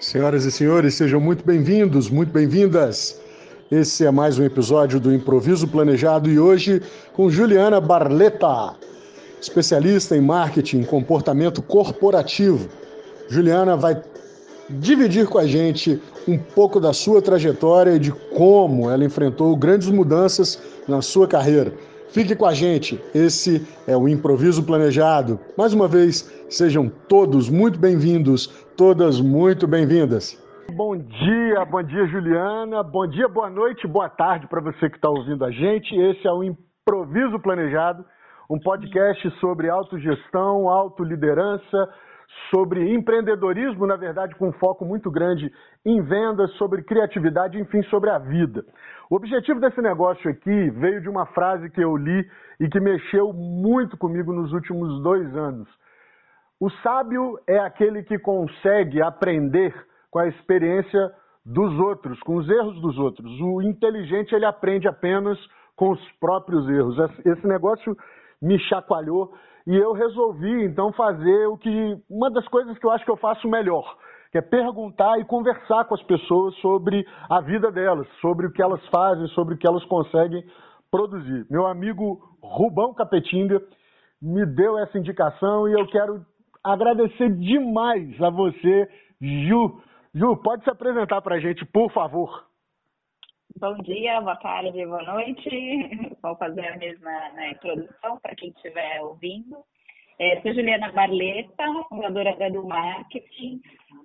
Senhoras e senhores, sejam muito bem-vindos, muito bem-vindas. Esse é mais um episódio do Improviso Planejado e hoje com Juliana Barleta, especialista em marketing, comportamento corporativo. Juliana vai dividir com a gente um pouco da sua trajetória e de como ela enfrentou grandes mudanças na sua carreira. Fique com a gente, esse é o Improviso Planejado. Mais uma vez, sejam todos muito bem-vindos, todas muito bem-vindas. Bom dia, bom dia Juliana, bom dia, boa noite, boa tarde para você que está ouvindo a gente. Esse é o Improviso Planejado, um podcast sobre autogestão, autoliderança, sobre empreendedorismo, na verdade, com um foco muito grande em vendas, sobre criatividade, enfim, sobre a vida. O objetivo desse negócio aqui veio de uma frase que eu li e que mexeu muito comigo nos últimos dois anos. O sábio é aquele que consegue aprender com a experiência dos outros, com os erros dos outros. O inteligente ele aprende apenas com os próprios erros. Esse negócio me chacoalhou e eu resolvi então fazer o que uma das coisas que eu acho que eu faço melhor, que é perguntar e conversar com as pessoas sobre a vida delas, sobre o que elas fazem, sobre o que elas conseguem produzir. Meu amigo Rubão Capetinga me deu essa indicação e eu quero agradecer demais a você, Ju. Ju, pode se apresentar para a gente, por favor. Bom dia, boa tarde, boa noite. Vou fazer a mesma né, introdução para quem estiver ouvindo. É, sou Juliana Barleta, fundadora da Marketing.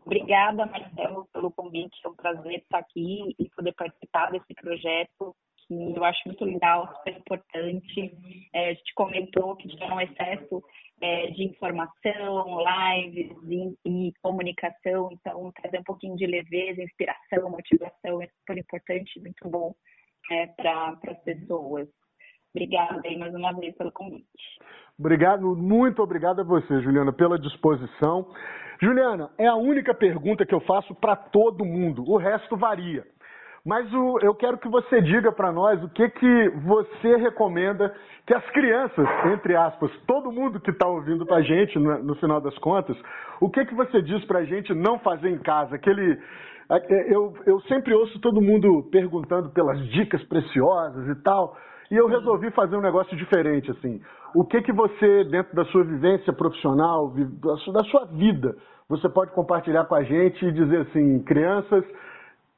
Obrigada, Marcelo, pelo convite. É um prazer estar aqui e poder participar desse projeto eu acho muito legal, super importante. É, a gente comentou que tinha um excesso é, de informação, lives e, e, comunicação, então trazer um pouquinho de leveza, inspiração, motivação é super importante, muito bom é, para as pessoas. Obrigada aí mais uma vez pelo convite. Obrigado, muito obrigado a você, Juliana, pela disposição. Juliana, é a única pergunta que eu faço para todo mundo, o resto varia. Mas o, eu quero que você diga para nós o que, que você recomenda que as crianças, entre aspas, todo mundo que está ouvindo para a gente, no, no, final das contas, o que, que você diz para a gente não fazer em casa? Aquele, é, eu, eu sempre ouço todo mundo perguntando pelas dicas preciosas e tal, e eu resolvi fazer um negócio diferente, assim. O que que você, dentro da sua vivência profissional, da sua vida, você pode compartilhar com a gente e dizer assim, crianças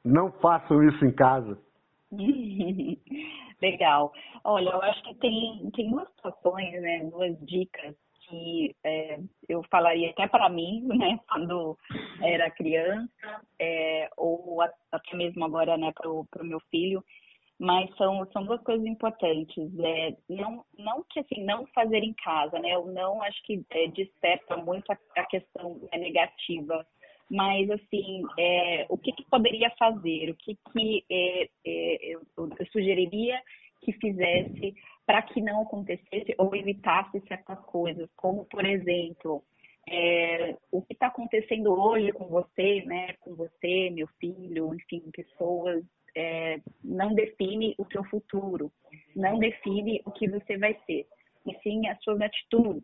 não façam isso em casa. Legal. Olha, eu acho que tem, tem duas situações, né, duas dicas que é, eu falaria até para mim, né, quando era criança, é, ou até mesmo agora, né, para o meu filho, mas são, são duas coisas importantes. É, não, não que assim, não fazer em casa, né, o não acho que é, desperta muito a, a questão negativa mas assim, é, o que, que, poderia fazer, o que, que é, é, eu, eu, sugeriria que fizesse para que não acontecesse ou evitasse certas coisas, como por exemplo, é, o que está acontecendo hoje com você, né, com você, meu filho, enfim, pessoas, é, não define o seu futuro, não define o que você vai ser, e sim as suas atitudes.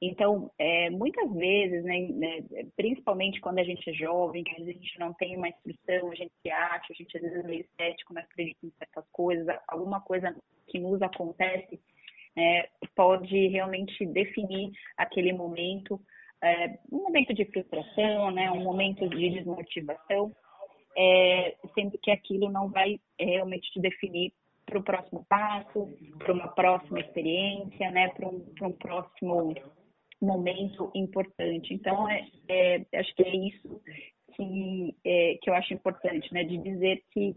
Então, é, muitas vezes, né, né, principalmente quando a gente é jovem, que às vezes a gente não tem uma instrução, a gente se acha, a gente às vezes é meio cético, não acredita em certas coisas, alguma coisa que nos acontece é, pode realmente definir aquele momento, é, um momento de frustração, né, um momento de desmotivação, é, sendo que aquilo não vai realmente te definir para o próximo passo, para uma próxima experiência, né, para um, um próximo momento importante. Então, é, é, acho que é isso que, é, que eu acho importante, né? De dizer que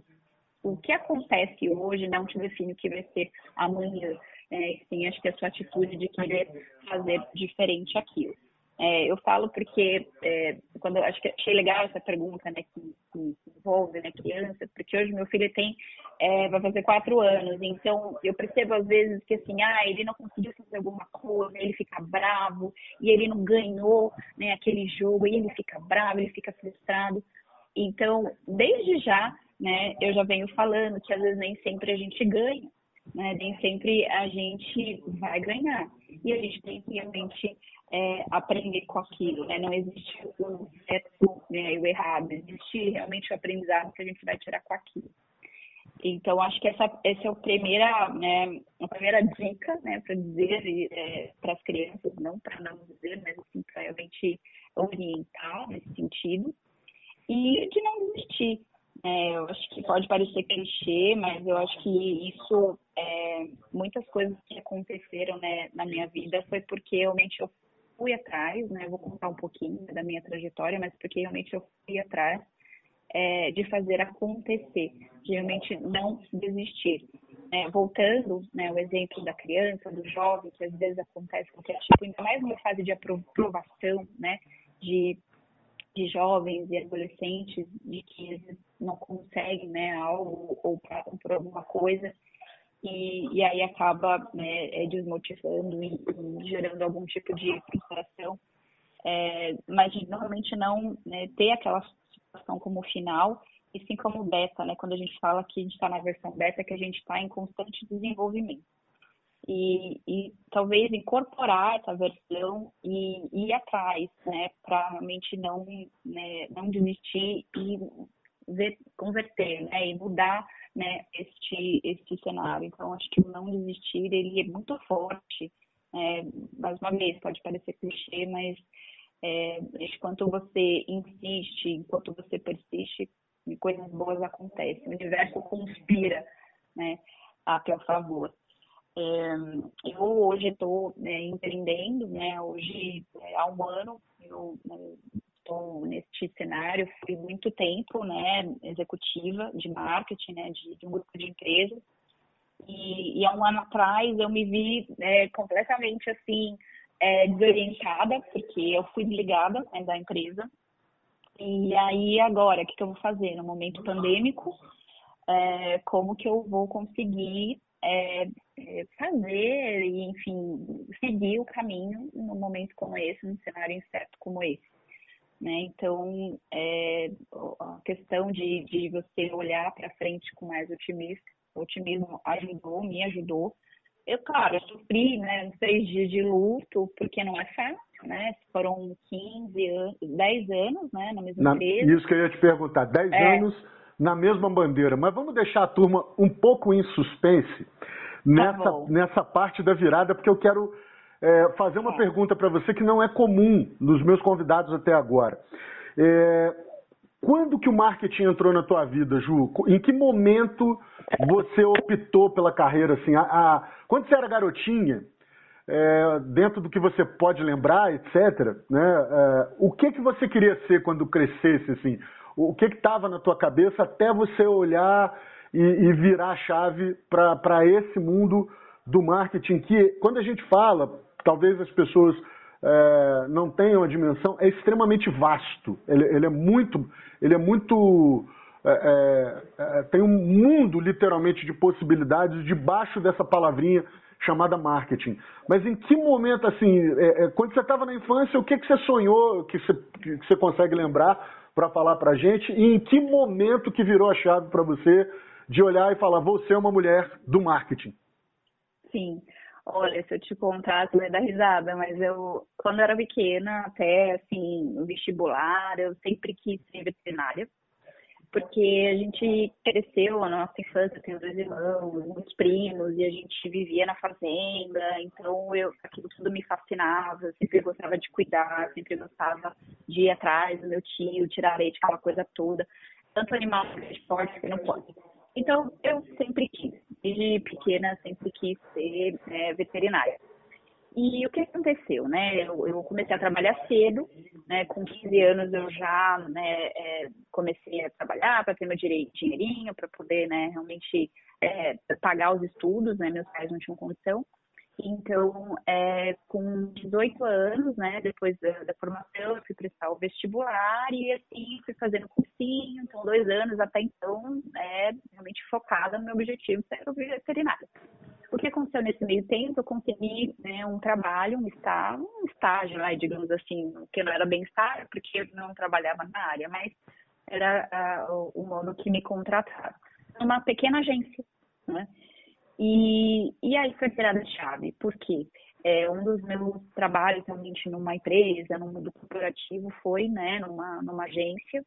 o que acontece hoje não te define o que vai ser amanhã. É, sim, acho que a sua atitude de querer fazer diferente aquilo. É, eu falo porque, é, quando acho que achei legal essa pergunta, né, que, que envolve né, crianças, porque hoje meu filho tem, é, vai fazer quatro anos, então eu percebo às vezes que assim, ah, ele não conseguiu fazer alguma coisa, ele fica bravo, e ele não ganhou né, aquele jogo, e ele fica bravo, ele fica frustrado. Então, desde já, né, eu já venho falando que às vezes nem sempre a gente ganha, né? Nem sempre a gente vai ganhar. E a gente tem que realmente é, aprender com aquilo, né? Não existe o certo né, e o errado, existe realmente o aprendizado que a gente vai tirar com aquilo. Então, acho que essa, essa é a primeira, né, a primeira dica, né, para dizer é, para as crianças, não para não dizer, mas assim, para realmente orientar nesse sentido. E de não desistir. É, eu acho que pode parecer clichê, mas eu acho que isso, é, muitas coisas que aconteceram né, na minha vida foi porque realmente eu fui atrás, né? Vou contar um pouquinho da minha trajetória, mas porque realmente eu fui atrás é, de fazer acontecer, de realmente não desistir. É, voltando, né, o exemplo da criança, do jovem, que às vezes acontece qualquer tipo, ainda mais numa fase de aprovação, né, de, de jovens e adolescentes, de que não conseguem, né, algo ou passam por alguma coisa, e, e aí acaba né, é, desmotivando e, e, gerando algum tipo de frustração. É, mas normalmente não né, ter aquela situação como final, e sim como beta, né? Quando a gente fala que a gente está na versão beta, que a gente está em constante desenvolvimento. E, e, talvez incorporar essa versão e ir atrás, né, para realmente não, né, não desistir e ver, converter, né, e mudar né, este, este cenário. Então, acho que o não desistir, ele é muito forte. É, mais uma vez, pode parecer clichê, mas é, enquanto você insiste, enquanto você persiste, coisas boas acontecem. O universo conspira né, a teu favor. É, eu hoje estou né, empreendendo, né, hoje é, há um ano eu né, estou neste cenário, fui muito tempo, né, executiva de marketing, né, de, de um grupo de empresas. E, e, há um ano atrás eu me vi é, completamente assim é, desorientada, porque eu fui desligada né, da empresa. E aí agora, o que, que eu vou fazer no momento pandêmico? É, como que eu vou conseguir é, é fazer e, enfim, seguir o caminho num momento como esse, num cenário incerto como esse? Né? Então, é, a questão de, de você olhar para frente com mais otimismo, otimismo ajudou, me ajudou. Eu, claro, eu sofri né, uns três dias de luto, porque não é fácil, né? Foram 15 anos, 10 anos né, na mesma na, empresa. Isso que eu ia te perguntar, 10 é. anos na mesma bandeira. Mas vamos deixar a turma um pouco em suspense tá nessa, tá nessa parte da virada, porque eu quero é, fazer uma pergunta para você que não é comum nos meus convidados até agora. É, quando que o marketing entrou na tua vida, Ju? Em que momento você optou pela carreira assim? A, a, quando você era garotinha, é, dentro do que você pode lembrar, etc. Né, é, o que que você queria ser quando crescesse, assim? O que que estava na tua cabeça até você olhar e, e virar a chave para esse mundo do marketing que, quando a gente fala, talvez as pessoas é, não tenham a dimensão, é extremamente vasto. Ele, ele é muito, ele é muito é, é, é, tem um mundo literalmente de possibilidades debaixo dessa palavrinha chamada marketing. Mas em que momento, assim, é, é, quando você estava na infância, o que, que você sonhou, que você, que você consegue lembrar para falar para gente? E em que momento que virou a chave para você de olhar e falar, você é uma mulher do marketing? Sim. Olha, se eu te contar, você vai dar risada, mas eu, quando eu era pequena, até assim, vestibular, eu sempre quis ser veterinária, porque a gente cresceu na nossa infância, tenho dois irmãos, muitos primos, e a gente vivia na fazenda, então eu, aquilo tudo me fascinava, sempre gostava de cuidar, sempre gostava de ir atrás do meu tio, tirar leite, aquela coisa toda. Tanto animal de esporte que não pode. Então, eu sempre quis, desde pequena, sempre quis ser é, veterinária. E o que aconteceu, né? Eu, eu, comecei a trabalhar cedo, né? Com 15 anos eu já né, é, comecei a trabalhar para ter meu direito, dinheirinho, para poder, né, realmente é, pagar os estudos, né? Meus pais não tinham condição. Então, é, com 18 anos, né, depois da, da, formação, eu fui prestar o vestibular e assim fui fazendo cursinho, então dois anos até então, é, realmente focada no meu objetivo, ser veterinária. O que aconteceu nesse meio tempo? Eu consegui né, um trabalho, um estágio, um estágio, né, digamos assim, que não era bem estágio, porque eu não trabalhava na área, mas era uh, o modo que me contrataram. Uma pequena agência, né? E, e aí foi virada chave, por quê? É, um dos meus trabalhos realmente numa empresa, no mundo corporativo, foi né, numa, numa agência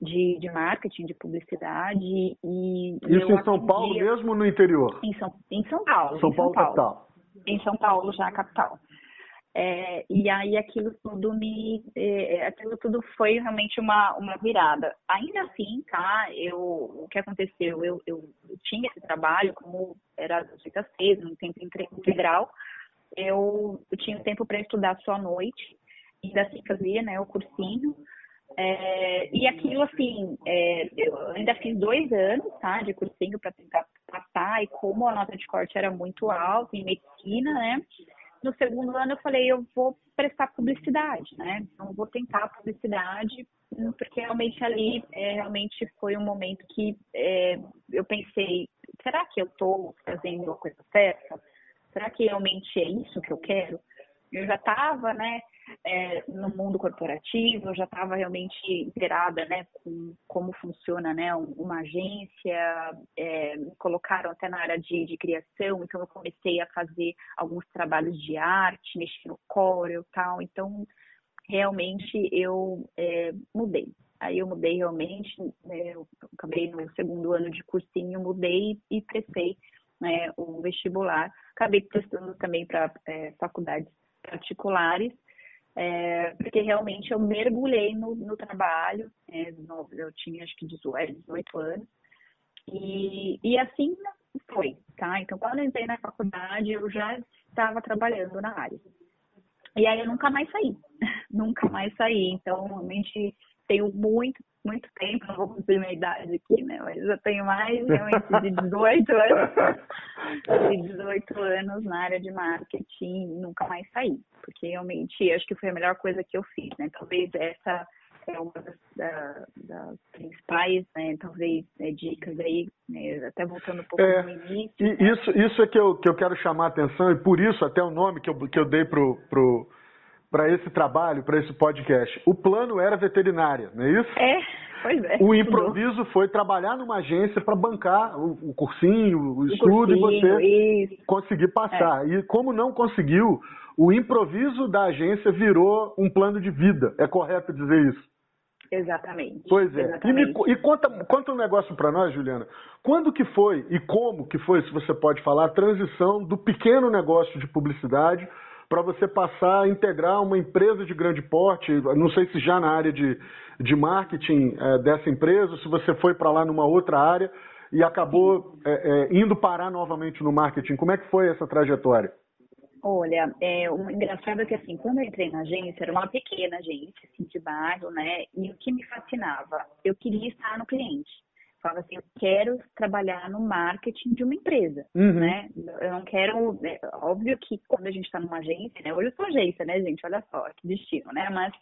de, de marketing, de publicidade. E, Isso em São. Paulo mesmo ou no interior? Em São, em São Paulo. São Paulo, São Paulo capital. Em São Paulo, já capital. É, e aí aquilo tudo me é, aquilo tudo foi realmente uma, uma virada. Ainda assim tá eu o que aconteceu eu, eu, eu tinha esse trabalho como era das 8 às 6 no tempo integral eu, eu tinha tempo para estudar só à noite ainda assim fazia né o cursinho. É, e aquilo assim é, eu ainda fiz dois anos tá de cursinho para tentar passar e como a nota de corte era muito alta em medicina né no segundo ano eu falei, eu vou prestar publicidade, né? Então vou tentar publicidade, porque realmente ali é, realmente foi um momento que é, eu pensei, será que eu estou fazendo a coisa certa? Será que realmente é isso que eu quero? Eu já estava, né, é, no mundo corporativo, eu já estava realmente inteirada, né, com como funciona, né, uma agência, é, me colocaram até na área de, de criação, então eu comecei a fazer alguns trabalhos de arte, mexer no Corel e tal, então realmente eu é, mudei. Aí eu mudei realmente, né, eu acabei no segundo ano de cursinho, mudei e prestei né, o vestibular. Acabei prestando também para é, faculdades particulares, é, porque realmente eu mergulhei no, no trabalho, é, no, eu tinha acho que 18, 18 é, anos, e, e assim foi, tá? Então, quando eu entrei na faculdade, eu já estava trabalhando na área. E aí eu nunca mais saí, nunca mais saí. Então, realmente tenho muito muito tempo, não vou cumprir minha idade aqui, né? Mas eu tenho mais realmente de 18 anos, de 18 anos na área de marketing nunca mais saí. Porque realmente acho que foi a melhor coisa que eu fiz, né? Talvez essa é uma das, da, das principais, né, talvez, né, dicas aí, né, até voltando um pouco é, no início. Né? Isso, isso é que eu, que eu quero chamar a atenção, e por isso até o nome que eu, que eu dei pro, pro, para esse trabalho, para esse podcast. O plano era veterinária, não é isso? É, pois é. O improviso foi trabalhar numa agência para bancar o, o, cursinho, o, o estudo cursinho, e você isso. conseguir passar. É. E como não conseguiu, o improviso da agência virou um plano de vida. É correto dizer isso? Exatamente. Pois é. Exatamente. E, me, e conta, conta um negócio para nós, Juliana. Quando que foi e como que foi, se você pode falar, a transição do pequeno negócio de publicidade para você passar a integrar uma empresa de grande porte, não sei se já na área de, de marketing é, dessa empresa, se você foi para lá numa outra área e acabou é, é, indo parar novamente no marketing. Como é que foi essa trajetória? Olha, é, o engraçado é que assim, quando eu entrei na agência, era uma pequena agência, assim, de bairro, né? E o que me fascinava, eu queria estar no cliente falava assim, eu quero trabalhar no marketing de uma empresa, uhum. né? Eu não quero, é, óbvio que quando a gente está numa agência, né? Hoje eu sou agência, né, gente? Olha só, que destino, né? Mas,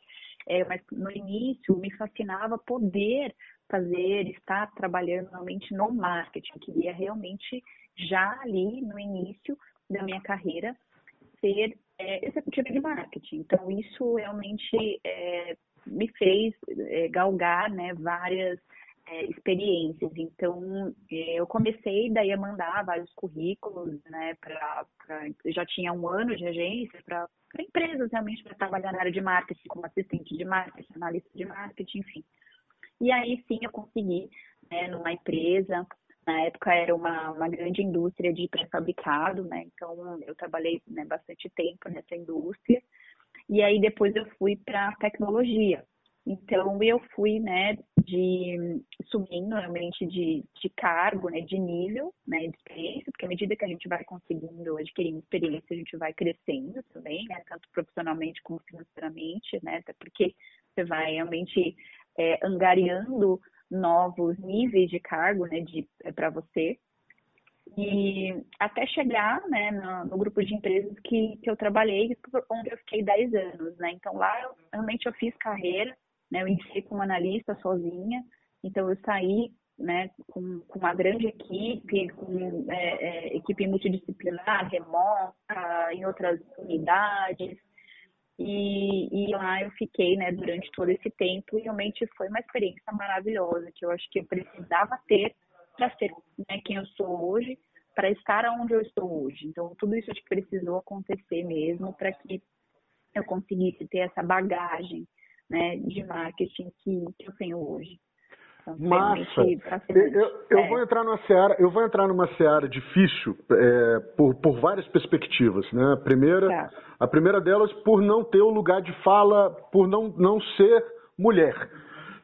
é, mas no início me fascinava poder fazer, estar trabalhando realmente no marketing. Eu queria realmente já ali no início da minha carreira ser é, executiva de marketing. Então isso realmente é, me fez é, galgar, né, várias é, experiências. Então, é, eu comecei daí a mandar vários currículos, né, para já tinha um ano de agência para empresas realmente para trabalhar na área de marketing, como assistente de marketing, analista de marketing, enfim. E aí sim eu consegui, né, numa empresa, na época era uma, uma grande indústria de pré-fabricado, né, então eu trabalhei né, bastante tempo nessa indústria. E aí depois eu fui para tecnologia. Então eu fui, né, de subindo realmente de, de cargo, né, de nível, né, de experiência, porque à medida que a gente vai conseguindo adquirindo experiência, a gente vai crescendo também, né, tanto profissionalmente como financeiramente, né, até porque você vai realmente é, angariando novos níveis de cargo, né, de é, para você. E até chegar, né, no, no, grupo de empresas que, que eu trabalhei, onde eu fiquei 10 anos, né, então lá eu, realmente eu fiz carreira, né? Eu iniciei como analista sozinha, então eu saí né, com, com uma grande equipe, com é, é, equipe multidisciplinar, remota, em outras unidades. E, e, lá eu fiquei né, durante todo esse tempo e realmente foi uma experiência maravilhosa que eu acho que eu precisava ter para ser né, quem eu sou hoje, para estar onde eu estou hoje. Então, tudo isso precisou acontecer mesmo para que eu conseguisse ter essa bagagem né, de marketing que, que eu tenho hoje. Então, Massa. Eu, eu é. vou entrar numa seara, eu vou entrar numa seara difícil é, por, por várias perspectivas, né? A primeira, tá. a primeira delas por não ter o lugar de fala, por não, não ser mulher.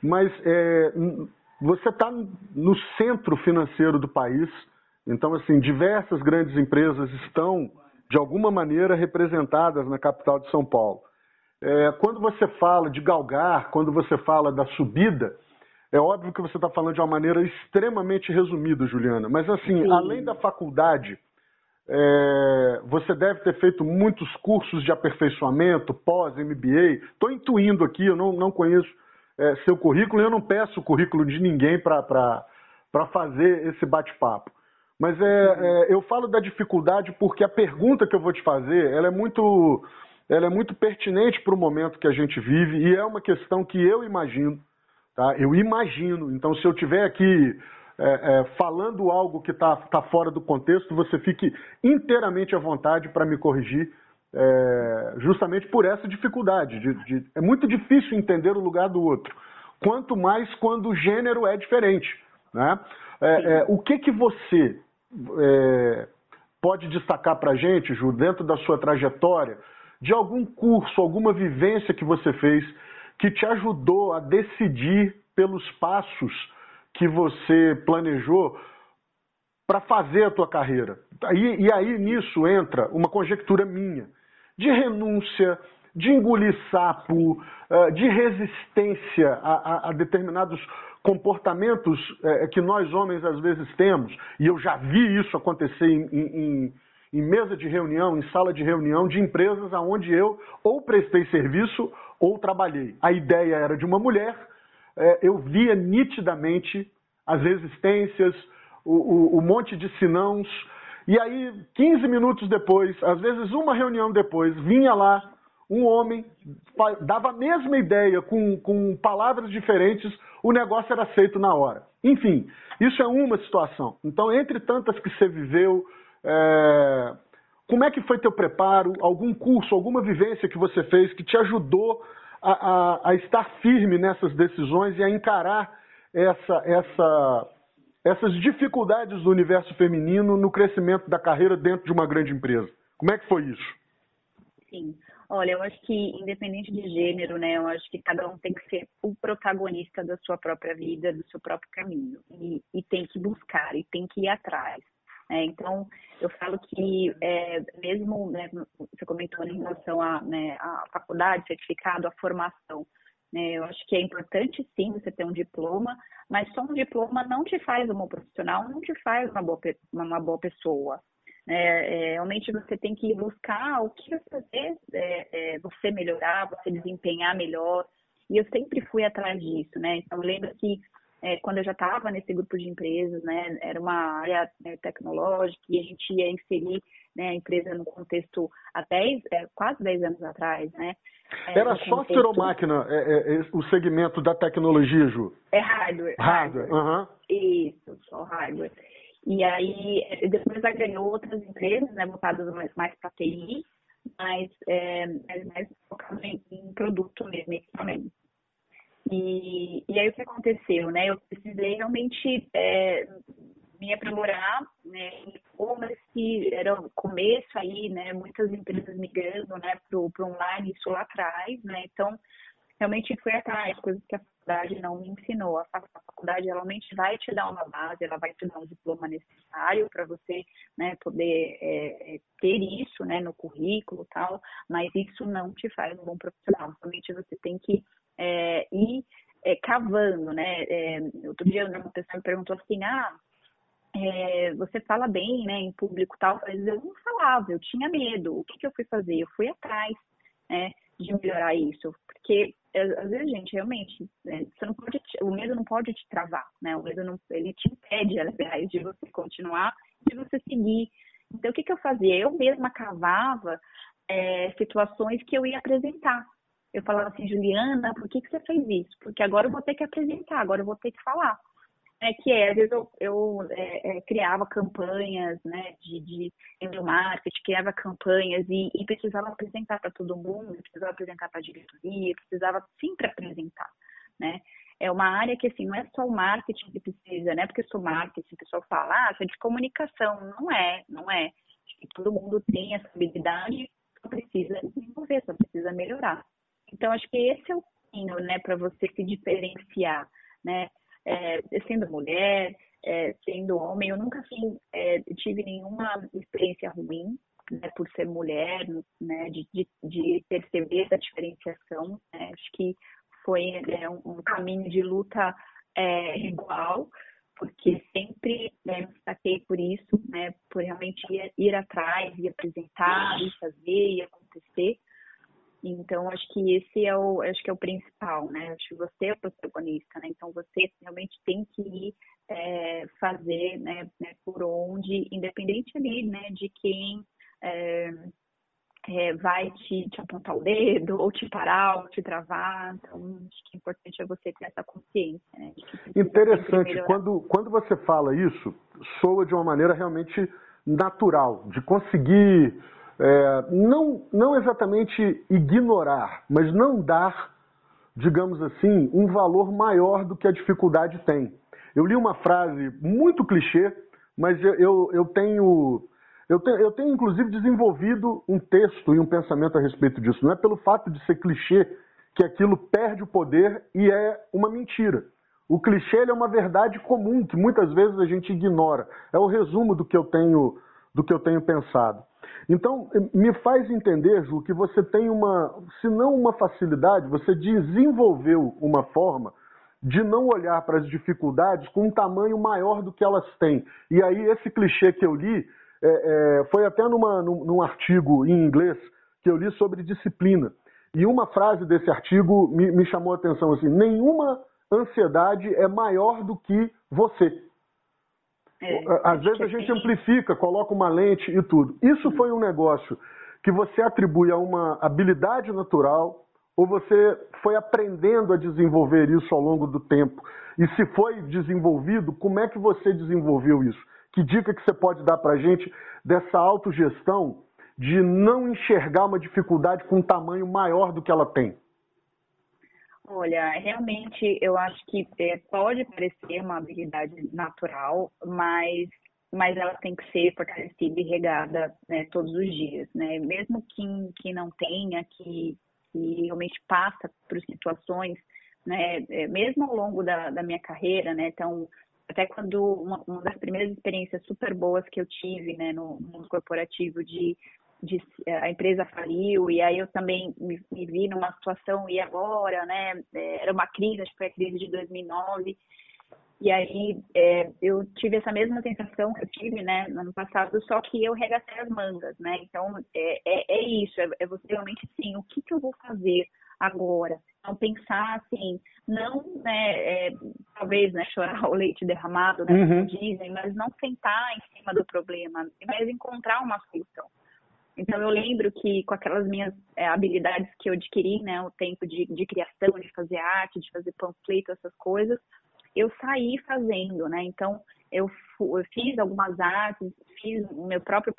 Mas é, você está no centro financeiro do país, então assim diversas grandes empresas estão de alguma maneira representadas na capital de São Paulo. É, quando você fala de galgar, quando você fala da subida, é óbvio que você está falando de uma maneira extremamente resumida, Juliana, mas assim, Sim. além da faculdade, é, você deve ter feito muitos cursos de aperfeiçoamento, pós-MBA. Estou intuindo aqui, eu não, não conheço é, seu currículo e eu não peço o currículo de ninguém para fazer esse bate-papo. Mas é, é, eu falo da dificuldade porque a pergunta que eu vou te fazer ela é muito, ela é muito pertinente para o momento que a gente vive e é uma questão que eu imagino Tá? Eu imagino. Então, se eu tiver aqui é, é, falando algo que está tá fora do contexto, você fique inteiramente à vontade para me corrigir, é, justamente por essa dificuldade. De, de, é muito difícil entender o lugar do outro, quanto mais quando o gênero é diferente. Né? É, é, o que, que você é, pode destacar para a gente, Ju, dentro da sua trajetória, de algum curso, alguma vivência que você fez que te ajudou a decidir pelos passos que você planejou para fazer a tua carreira. E, e, aí nisso entra uma conjectura minha de renúncia, de engolir sapo, eh, de resistência a, a, a determinados comportamentos eh, que nós homens às vezes temos, e eu já vi isso acontecer em, em, em mesa de reunião, em sala de reunião de empresas onde eu ou prestei serviço ou trabalhei. A ideia era de uma mulher, é, eu via nitidamente as resistências, o, o, o monte de sinãos, e aí, 15 minutos depois, às vezes uma reunião depois, vinha lá um homem, dava a mesma ideia, com, com palavras diferentes, o negócio era aceito na hora. Enfim, isso é uma situação. Então, entre tantas que você viveu, é, como é que foi teu preparo? Algum curso, alguma vivência que você fez que te ajudou a, a, a estar firme nessas decisões e a encarar essa, essa, essas dificuldades do universo feminino no crescimento da carreira dentro de uma grande empresa? Como é que foi isso? Sim. Olha, eu acho que independente de gênero, né, eu acho que cada um tem que ser o protagonista da sua própria vida, do seu próprio caminho e, e tem que buscar e tem que ir atrás. É, então, eu falo que é, mesmo, né, você comentou em relação à né, faculdade, certificado, a formação, né, eu acho que é importante sim você ter um diploma, mas só um diploma não te faz um bom profissional, não te faz uma boa, uma boa pessoa. É, é, realmente você tem que buscar o que fazer é, é, você melhorar, você desempenhar melhor. E eu sempre fui atrás disso, né? Então, eu lembro que é, quando eu já estava nesse grupo de empresas, né, era uma área né, tecnológica e a gente ia inserir né, a empresa no contexto há 10, é, quase 10 anos atrás, né? É, era software contexto... ou máquina é, é, é, o segmento da tecnologia, Ju? É hardware. Hardware, aham. Isso, só hardware. E aí, depois já ganhou outras empresas, né, voltadas mais, mais para TI, mas é, mais focado em, em produto mesmo, equipamento. E, e aí o que aconteceu, né? Eu precisei realmente é, me aprimorar, né? E-commerce era o começo aí, né? Muitas empresas migrando, né? Para o online, isso lá atrás, né? Então, realmente foi atrás, coisas que a faculdade não me ensinou. A faculdade realmente vai te dar uma base, ela vai te dar um diploma necessário para você né, poder é, é, ter isso né, no currículo tal, mas isso não te faz um bom profissional. Realmente você tem que é, ir é, cavando, né? É, outro dia uma pessoa me perguntou assim, ah, é, você fala bem, né, em público tal, mas eu não falava, eu tinha medo. O que, que eu fui fazer? Eu fui atrás, né, de melhorar isso, porque é, às vezes, gente, realmente, né, você não pode, o medo não pode te travar, né? O medo não, ele te impede, aliás, de você continuar, de você seguir. Então, o que, que eu fazia? Eu mesma cavava é, situações que eu ia apresentar eu falava assim, Juliana, por que, que você fez isso? Porque agora eu vou ter que apresentar, agora eu vou ter que falar. é que é, às vezes eu, eu é, é, criava campanhas né, de, de marketing, criava campanhas e, e precisava apresentar para todo mundo, precisava apresentar para a diretoria, precisava sempre apresentar, né? É uma área que, assim, não é só o marketing que precisa, né? Porque eu sou marketing, o pessoal fala, ah, é de comunicação. Não é, não é. Acho que todo mundo tem essa habilidade, só precisa desenvolver, só precisa melhorar. Então, acho que esse é o caminho, né, para você se diferenciar, né? É, sendo mulher, é, sendo homem, eu nunca é, tive nenhuma experiência ruim, né, por ser mulher, né, de, de, de perceber essa diferenciação. Né? Acho que foi é, um, caminho de luta é, igual, porque sempre né, me destaquei por isso, né, por realmente ir, ir atrás, e apresentar, e fazer, e acontecer. Então, acho que esse é o, acho que é o principal, né? Acho que você é o protagonista, né? Então, você realmente tem que ir é, fazer, né, né, por onde, independente ali, né, de quem é, é, vai te, te, apontar o dedo, ou te parar, ou te travar. Então, acho que o importante é você ter essa consciência. Né, Interessante. Quando, quando você fala isso, soa de uma maneira realmente natural, de conseguir é, não, não exatamente ignorar, mas não dar, digamos assim, um valor maior do que a dificuldade tem. Eu li uma frase muito clichê, mas eu, eu, eu tenho. Eu tenho, eu tenho, inclusive, desenvolvido um texto e um pensamento a respeito disso. Não é pelo fato de ser clichê que aquilo perde o poder e é uma mentira. O clichê é uma verdade comum que muitas vezes a gente ignora. É o resumo do que eu tenho, do que eu tenho pensado. Então, me faz entender, Ju, que você tem uma, se não uma facilidade, você desenvolveu uma forma de não olhar para as dificuldades com um tamanho maior do que elas têm. E aí, esse clichê que eu li, é, é, foi até numa, num, num, artigo em inglês que eu li sobre disciplina. E uma frase desse artigo me, me chamou a atenção assim: nenhuma ansiedade é maior do que você. É, Às vezes a gente amplifica, coloca uma lente e tudo. Isso foi um negócio que você atribui a uma habilidade natural ou você foi aprendendo a desenvolver isso ao longo do tempo? E se foi desenvolvido, como é que você desenvolveu isso? Que dica que você pode dar para a gente dessa autogestão de não enxergar uma dificuldade com um tamanho maior do que ela tem? Olha, realmente eu acho que é, pode parecer uma habilidade natural, mas, mas ela tem que ser fortalecida e regada né, todos os dias, né? Mesmo quem, que não tenha, que, que realmente passa por situações, né? É, mesmo ao longo da, da minha carreira, né? Então, até quando uma, uma das primeiras experiências super boas que eu tive, né, no mundo corporativo de de, a empresa faliu e aí eu também me, me, vi numa situação e agora, né? É, era uma crise, acho que foi a crise de 2009 e aí é, eu tive essa mesma sensação que eu tive, né, no ano passado, só que eu regacei as mangas, né? Então é, é, é isso, é, é, você realmente sim, o que, que eu vou fazer agora? Então pensar assim, não, né, é, talvez, né, chorar o leite derramado, né, uhum. como dizem, mas não sentar em cima do problema, mas encontrar uma solução. Então eu lembro que com aquelas minhas é, habilidades que eu adquiri, né, o tempo de, de criação, de fazer arte, de fazer panfleto, essas coisas, eu saí fazendo, né? Então eu, eu fiz algumas artes, fiz o meu próprio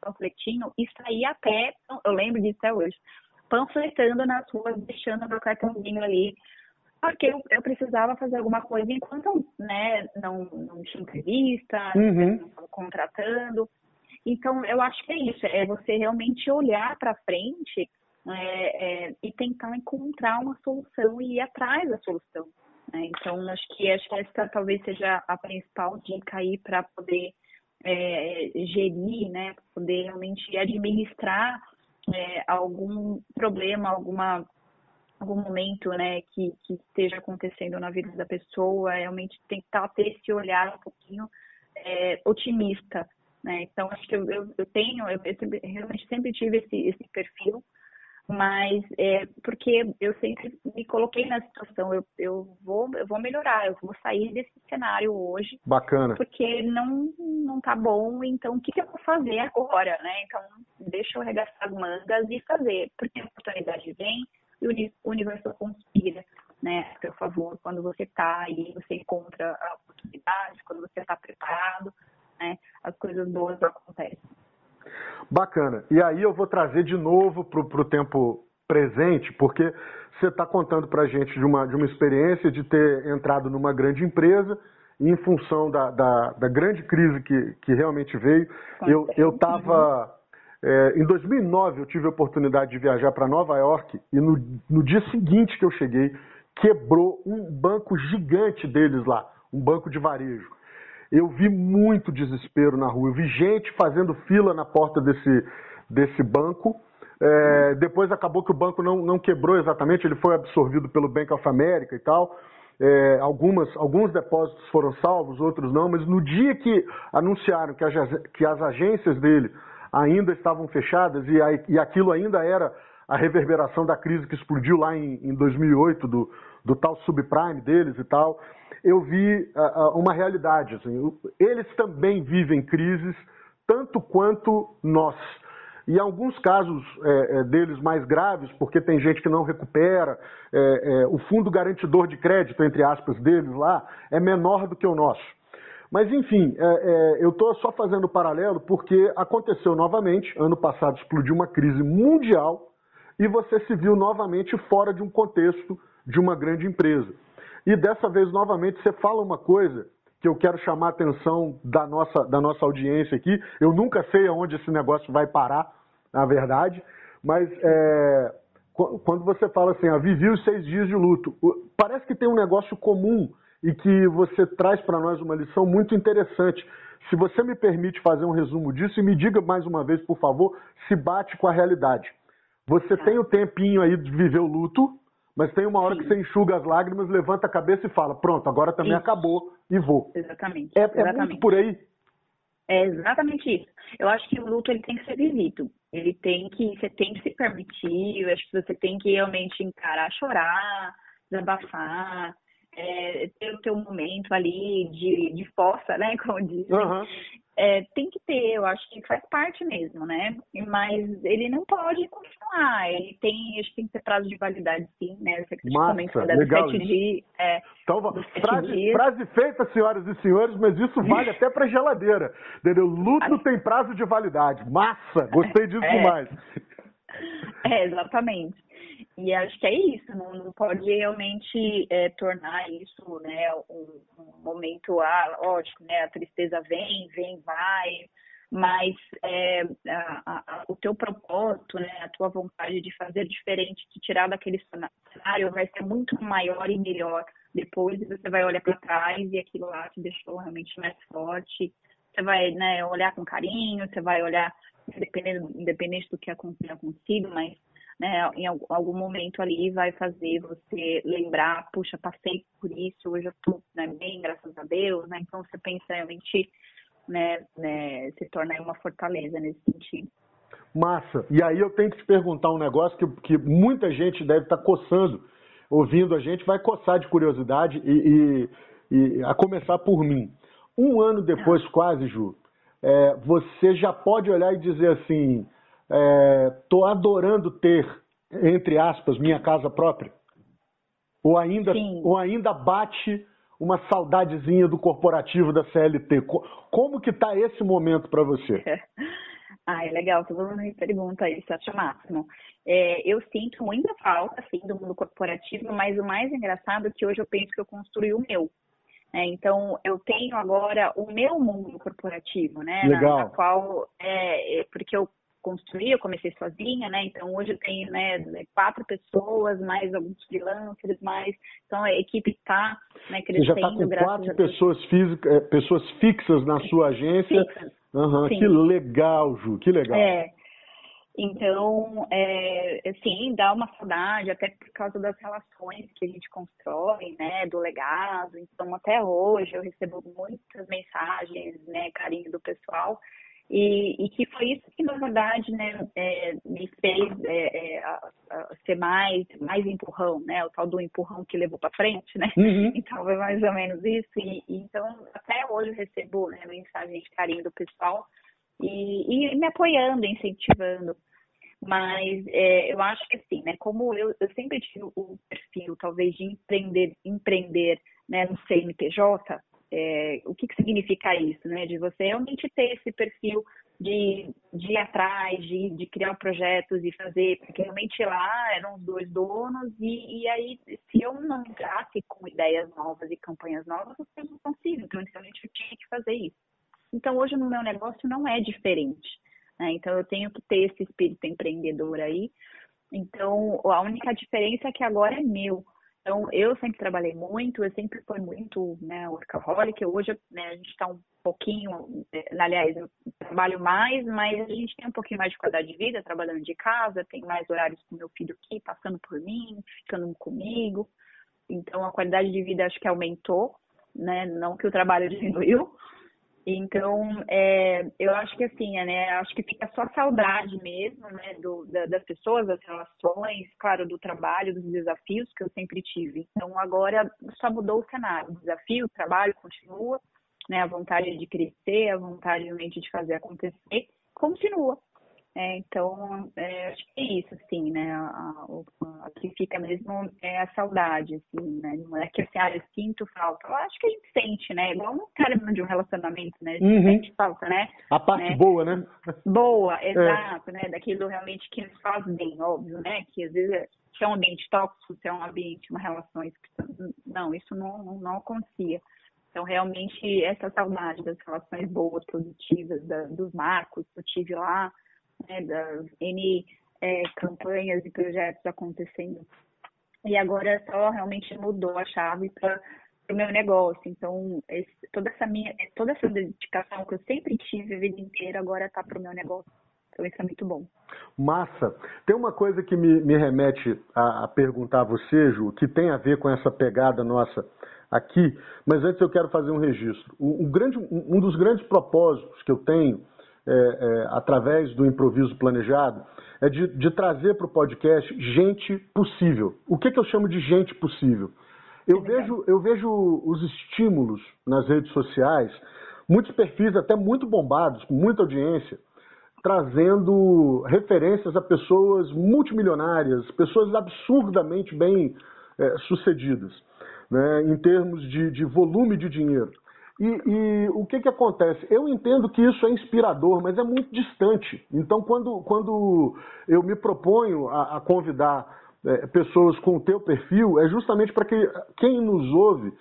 panfletinho e saí até, eu lembro disso até hoje, panfletando nas ruas, deixando meu cartãozinho ali, porque eu, eu precisava fazer alguma coisa enquanto né, não, não tinha entrevista, uhum. não estava contratando. Então, eu acho que é isso, é você realmente olhar para frente é, é, e tentar encontrar uma solução e ir atrás da solução. Né? Então, acho que, acho que essa talvez seja a principal dica aí para poder é, gerir, né? poder realmente administrar é, algum problema, alguma algum momento né, que, que esteja acontecendo na vida da pessoa, realmente tentar ter esse olhar um pouquinho é, otimista né? Então, acho que eu, eu, eu tenho, eu, eu, realmente sempre tive esse, esse perfil, mas é porque eu sempre me coloquei na situação, eu, eu, vou, eu vou melhorar, eu vou sair desse cenário hoje. Bacana. Porque não, não tá bom, então o que, que eu vou fazer agora, né? Então, deixa eu arregaçar as mangas e fazer, porque a oportunidade vem e o universo conspira, né, por favor, quando você tá aí, você encontra a oportunidade, quando você está preparado, né, as coisas boas acontecem. Bacana. E aí eu vou trazer de novo para o tempo presente, porque você está contando para a gente de uma, de uma experiência de ter entrado numa grande empresa e em função da, da, da grande crise que, que realmente veio, eu estava... É, em 2009 eu tive a oportunidade de viajar para Nova York e no, no dia seguinte que eu cheguei, quebrou um banco gigante deles lá, um banco de varejo. Eu vi muito desespero na rua, eu vi gente fazendo fila na porta desse, desse banco. É, depois acabou que o banco não, não quebrou exatamente, ele foi absorvido pelo Bank of America e tal. É, algumas, alguns depósitos foram salvos, outros não, mas no dia que anunciaram que, que as agências dele ainda estavam fechadas e, a, e, aquilo ainda era a reverberação da crise que explodiu lá em, em 2008, do, do, tal subprime deles e tal, eu vi uh, uma realidade. Assim, eles também vivem crises, tanto quanto nós. E alguns casos é, é, deles mais graves, porque tem gente que não recupera, é, é, o fundo garantidor de crédito, entre aspas, deles lá, é menor do que o nosso. Mas, enfim, é, é, eu estou só fazendo paralelo porque aconteceu novamente, ano passado explodiu uma crise mundial e você se viu novamente fora de um contexto de uma grande empresa. E dessa vez, novamente, você fala uma coisa que eu quero chamar a atenção da nossa, da nossa audiência aqui. Eu nunca sei aonde esse negócio vai parar, na verdade, mas é, quando você fala assim, ah, vivi os seis dias de luto, parece que tem um negócio comum e que você traz para nós uma lição muito interessante. Se você me permite fazer um resumo disso e me diga mais uma vez, por favor, se bate com a realidade. Você tá. tem o tempinho aí de viver o luto, mas tem uma hora Sim. que você enxuga as lágrimas, levanta a cabeça e fala: pronto, agora também isso. acabou e vou. Exatamente. É, exatamente. é muito por aí. É exatamente isso. Eu acho que o luto ele tem que ser vivido. Ele tem que, você tem que se permitir. Eu acho que você tem que realmente encarar, chorar, desabafar, é, ter o teu momento ali de, de força, né? Como dizem. Uhum é, tem que ter, eu acho que faz parte mesmo, né? Mas ele não pode continuar, ele tem, acho que tem que ter prazo de validade, sim, né? Você Massa, legal sete dias, é, então, frase, frase, feita, senhoras e senhores, mas isso vale até para geladeira, entendeu? Luto tem prazo de validade. Massa, gostei disso é, demais. É, exatamente. E acho que é isso, não, não pode realmente é, tornar isso né, um, um, momento, ah, lógico, né, a tristeza vem, vem, vai, mas é, a, a, o teu propósito, né, a tua vontade de fazer diferente, de tirar daquele cenário vai ser muito maior e melhor depois você vai olhar para trás e aquilo lá te deixou realmente mais forte. Você vai né, olhar com carinho, você vai olhar, independente do que tenha acontecido, mas né, em algum momento ali vai fazer você lembrar, puxa, passei por isso, hoje eu estou né, bem, graças a Deus, né? Então você pensa realmente, né, né, se torna uma fortaleza nesse sentido. Massa. E aí eu tenho que te perguntar um negócio que, que muita gente deve estar tá coçando, ouvindo a gente, vai coçar de curiosidade e, e, e a começar por mim. Um ano depois, ah. quase, Ju, é, você já pode olhar e dizer assim, estou é, adorando ter, entre aspas, minha casa própria? Ou ainda, ou ainda bate uma saudadezinha do corporativo da CLT? Como que está esse momento para você? Ah, é legal, todo mundo me pergunta isso, acho máximo. É, eu sinto muita falta, assim, do mundo corporativo, mas o mais engraçado é que hoje eu penso que eu construí o meu. É, então, eu tenho agora o meu mundo corporativo, né? Legal. Na, na qual, é, é porque eu construir, eu comecei sozinha, né? Então hoje eu tenho né, quatro pessoas, mais alguns freelancers, mais. Então a equipe está né, crescendo. Você já está com quatro pessoas, físicas, é, pessoas fixas na sua agência. Fixas. Uhum, que legal, Ju, que legal. É. Então, é, sim, dá uma saudade, até por causa das relações que a gente constrói, né, do legado. Então, até hoje eu recebo muitas mensagens, né, carinho do pessoal. E, e, que foi isso que, na verdade, né, é, me fez é, é, a, a ser mais, mais empurrão, né? O tal do empurrão que levou para frente, né? Uhum. Então, foi mais ou menos isso. E, e, então, até hoje eu recebo né, mensagens de carinho do pessoal e, e me apoiando, incentivando. Mas é, eu acho que, assim, né? Como eu, eu sempre tive o perfil, talvez, de empreender, empreender né, no CNPJ, é, o que, que significa isso, né? De você realmente ter esse perfil de, de ir atrás, de, de criar projetos e fazer, porque realmente lá eram os dois donos, e, e aí se eu não entrasse com ideias novas e campanhas novas, eu não consigo, então realmente eu tinha que fazer isso. Então hoje no meu negócio não é diferente, né? Então eu tenho que ter esse espírito empreendedor aí, então a única diferença é que agora é meu, então, eu sempre trabalhei muito, eu sempre fui muito né, workaholic. Hoje né, a gente está um pouquinho, eh, aliás, eu trabalho mais, mas a gente tem um pouquinho mais de qualidade de vida, trabalhando de casa, tem mais horários com meu filho aqui, passando por mim, ficando comigo. Então, a qualidade de vida acho que aumentou, né? Não que o trabalho diminuiu, então, é, eu acho que assim, né, acho que fica só saudade mesmo, né, do, da, das pessoas, das relações, claro, do trabalho, dos desafios que eu sempre tive. Então, agora só mudou o cenário. O desafio, o trabalho continua, né, a vontade de crescer, a vontade realmente de fazer acontecer, continua. É, então, é, acho que é isso, assim, né? O que fica mesmo é a saudade, assim, né? Não é que assim, ah, eu sinto falta. Eu acho que a gente sente, né? Igual um cara de um relacionamento, né? A gente uhum. sente falta, né? A parte né? boa, né? Boa, é. exato, é. né? Daquilo realmente que nos faz bem, óbvio, né? Que às vezes se é um ambiente tóxico, se é um ambiente, uma relação. Não, isso não, não acontecia. Então, realmente, essa saudade das relações boas, produtivas, da, dos marcos que eu tive lá, né, das N é, campanhas e projetos acontecendo. E agora só realmente mudou a chave para o meu negócio. Então, esse, toda essa minha, toda essa dedicação que eu sempre tive a vida inteira agora está para o meu negócio. Então, isso é muito bom. Massa. Tem uma coisa que me, me remete a, a perguntar a você, Ju, que tem a ver com essa pegada nossa aqui, mas antes eu quero fazer um registro. Um, um, grande, um dos grandes propósitos que eu tenho é, é, através do improviso planejado, é de, de trazer para o podcast gente possível. O que, que eu chamo de gente possível? Eu vejo, eu vejo os estímulos nas redes sociais, muitos perfis até muito bombados, com muita audiência, trazendo referências a pessoas multimilionárias, pessoas absurdamente bem é, sucedidas, né, em termos de, de volume de dinheiro. E, e, o que, que acontece? Eu entendo que isso é inspirador, mas é muito distante. Então, quando, quando eu me proponho a, a convidar é, pessoas com o teu perfil, é justamente para que quem nos ouve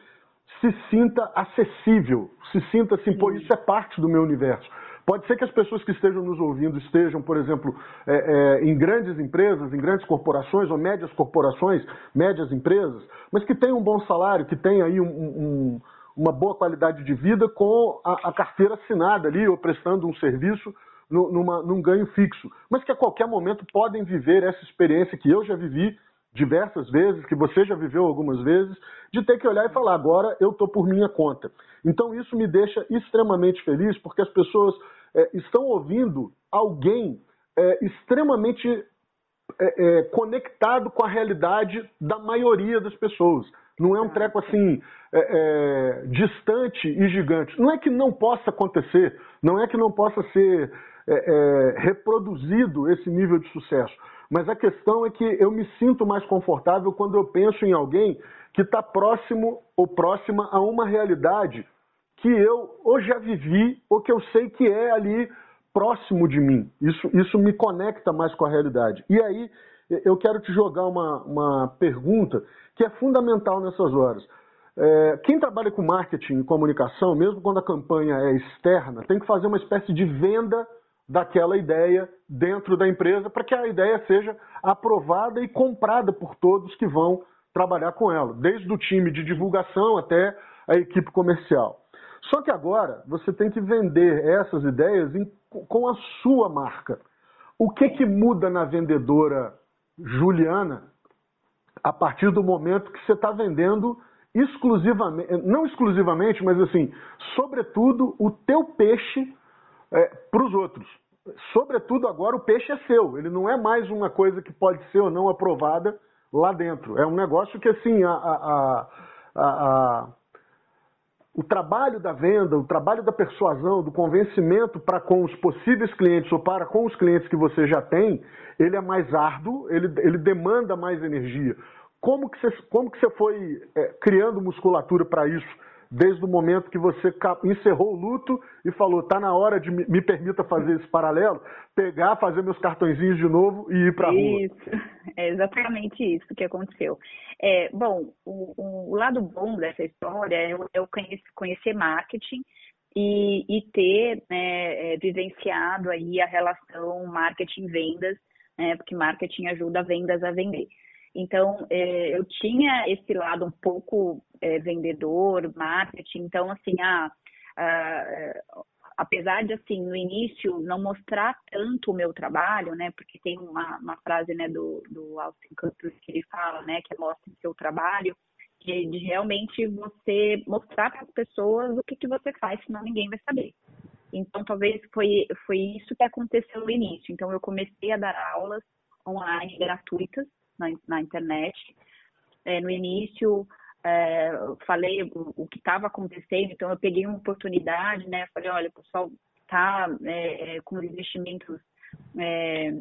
se sinta acessível, se sinta assim, pô, isso é parte do meu universo. Pode ser que as pessoas que estejam nos ouvindo estejam, por exemplo, é, é, em grandes empresas, em grandes corporações ou médias corporações, médias empresas, mas que tenham um bom salário, que tenham aí um, um uma boa qualidade de vida com a, a carteira assinada ali, ou prestando um serviço no, numa, num ganho fixo. Mas que a qualquer momento podem viver essa experiência que eu já vivi diversas vezes, que você já viveu algumas vezes, de ter que olhar e falar, agora eu estou por minha conta. Então isso me deixa extremamente feliz, porque as pessoas é, estão ouvindo alguém é, extremamente é, é conectado com a realidade da maioria das pessoas. Não é um treco assim é, é, distante e gigante. Não é que não possa acontecer, não é que não possa ser é, é, reproduzido esse nível de sucesso. Mas a questão é que eu me sinto mais confortável quando eu penso em alguém que está próximo ou próxima a uma realidade que eu ou já vivi ou que eu sei que é ali próximo de mim. Isso, isso me conecta mais com a realidade. E aí eu quero te jogar uma, uma pergunta que é fundamental nessas horas. É, quem trabalha com marketing e comunicação, mesmo quando a campanha é externa, tem que fazer uma espécie de venda daquela ideia dentro da empresa para que a ideia seja aprovada e comprada por todos que vão trabalhar com ela, desde o time de divulgação até a equipe comercial. Só que agora você tem que vender essas ideias em, com a sua marca. O que, que muda na vendedora Juliana a partir do momento que você está vendendo exclusivamente, não exclusivamente, mas assim, sobretudo o teu peixe é, para os outros. Sobretudo agora o peixe é seu, ele não é mais uma coisa que pode ser ou não aprovada lá dentro. É um negócio que assim, a, a, a, a o trabalho da venda, o trabalho da persuasão, do convencimento para com os possíveis clientes ou para com os clientes que você já tem, ele é mais árduo, ele, ele demanda mais energia. Como que você, como que você foi é, criando musculatura para isso desde o momento que você encerrou o luto e falou, tá na hora de me permita fazer esse paralelo, pegar, fazer meus cartõezinhos de novo e ir para a rua. Isso, é exatamente isso que aconteceu. É, bom, o, o, lado bom dessa história é eu, eu conhecer marketing e, e ter né, é, vivenciado aí a relação marketing-vendas, né, porque marketing ajuda vendas a vender. Então, é, eu tinha esse lado um pouco é, vendedor, marketing, então, assim, ah, ah, apesar de, assim, no início não mostrar tanto o meu trabalho, né, porque tem uma, uma frase, né, do, do Austin Cutler que ele fala, né, que é mostre seu trabalho, que de realmente você mostrar para as pessoas o que, que você faz, senão ninguém vai saber. Então, talvez foi, foi isso que aconteceu no início. Então, eu comecei a dar aulas online gratuitas na, na internet. É, no início, é, falei o, o que estava acontecendo, então eu peguei uma oportunidade, né? Falei, olha, o pessoal está é, é, com investimentos é,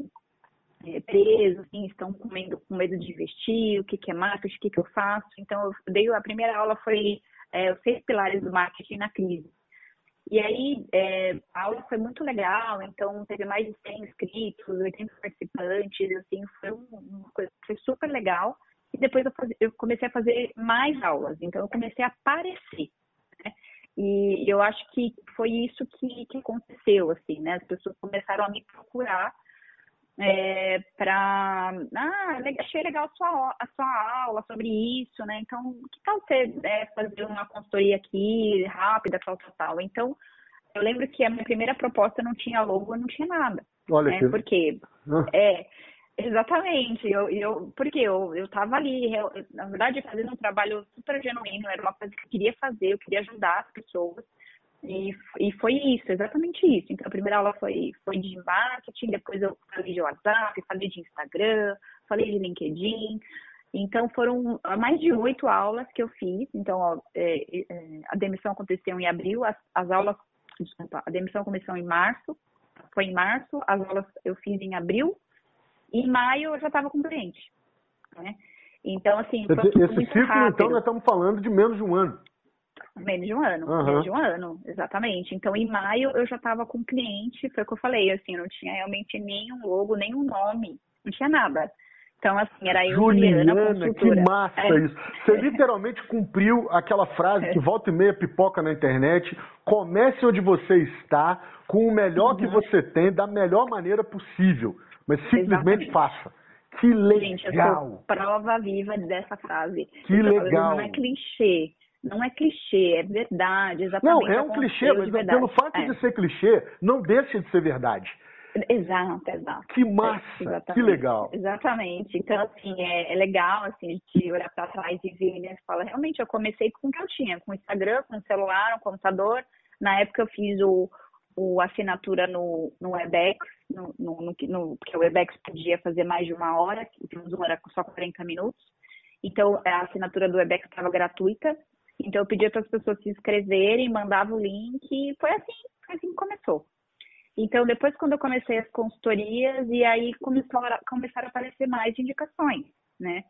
é, presos, assim, estão com medo, com medo de investir, o que, que é marketing, o que, que eu faço. Então, eu dei, a primeira aula foi é, os seis pilares do marketing na crise. E aí, é, a aula foi muito legal, então teve mais de 100 inscritos, 80 participantes, assim, foi uma coisa foi super legal. E depois eu, faz, eu comecei a fazer mais aulas, então eu comecei a aparecer. Né? E eu acho que foi isso que, que aconteceu, assim, né? As pessoas começaram a me procurar é, para ah, achei legal a sua, a sua aula sobre isso, né? Então, que tal você é, fazer uma consultoria aqui rápida, tal, tal, tal. Então, eu lembro que a minha primeira proposta não tinha logo, não tinha nada. Olha né? que... Porque ah. é exatamente, eu, eu porque eu eu ali, eu, na verdade, fazendo um trabalho super genuíno, era uma coisa que eu queria fazer, eu queria ajudar as pessoas. E, e foi isso, exatamente isso. Então, a primeira aula foi, foi de marketing, depois eu falei de WhatsApp, falei de Instagram, falei de LinkedIn. Então, foram mais de oito aulas que eu fiz. Então, ó, é, é, a demissão aconteceu em abril, as, as aulas, desculpa, a demissão começou em março, foi em março, as aulas eu fiz em abril, em maio eu já estava com cliente. Né? Então, assim, esse, esse ciclo, rápido. então, nós estamos falando de menos de um ano. Menos de um ano, uhum. menos de um ano, exatamente. Então, em maio, eu já estava com cliente, foi o que eu falei, assim, não tinha realmente nenhum logo, nenhum nome, não tinha nada. Então, assim, era eu, Juliana, Juliana que massa é. isso. Você literalmente cumpriu aquela frase que volta e meia pipoca na internet, comece onde você está, com o melhor uhum. que você tem, da melhor maneira possível, mas simplesmente Exatamente. faça. Que legal! Gente, eu sou prova viva dessa frase. Que legal! Não é clichê. Não é clichê, é verdade, exatamente. Não, é um clichê, mas pelo fato é. de ser clichê, não deixa de ser verdade. Exato, exato. Que massa, é, que legal. Exatamente. Então, assim, é, é legal, assim, de olhar para trás e ver, né? Fala, realmente, eu comecei com o que eu tinha, com o Instagram, com o celular, um computador. Na época eu fiz o, o assinatura no, no WebEx, no, no, no, porque o WebEx podia fazer mais de uma hora, então o Zoom era só 40 minutos. Então, a assinatura do WebEx estava gratuita. Então eu pedia para as pessoas se inscreverem, mandava o link e foi assim, foi assim que começou. Então depois quando eu comecei as consultorias e aí começou a, começaram a aparecer mais indicações, né?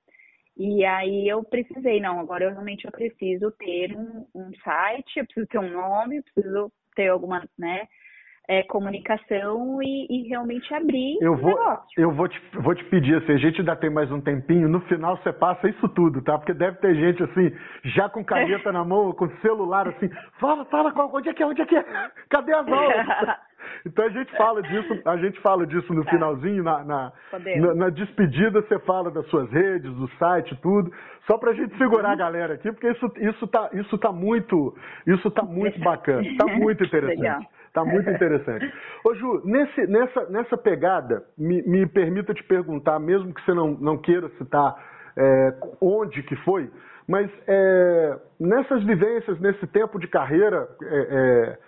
E aí eu precisei, não, agora eu realmente eu preciso ter um, um site, eu preciso ter um nome, eu preciso ter alguma, né? é, comunicação e, e, realmente abrir eu vou, negócio. Eu vou te, vou te pedir, assim, a gente ainda tem mais um tempinho, no final você passa isso tudo, tá? Porque deve ter gente, assim, já com caneta na mão, com celular, assim, fala, fala, onde é que é, onde é que é? Cadê as aulas? Então a gente fala disso, a gente fala disso no tá. finalzinho, na, na, na, na, despedida você fala das suas redes, do site, tudo, só para a gente segurar a uhum. galera aqui, porque isso, isso, tá, isso tá muito, isso tá muito bacana, tá muito interessante. Legal. Tá muito interessante. Ô Ju, nesse, nessa, nessa pegada, me, me permita te perguntar, mesmo que você não, não queira citar é, onde que foi, mas é, nessas vivências, nesse tempo de carreira, é, é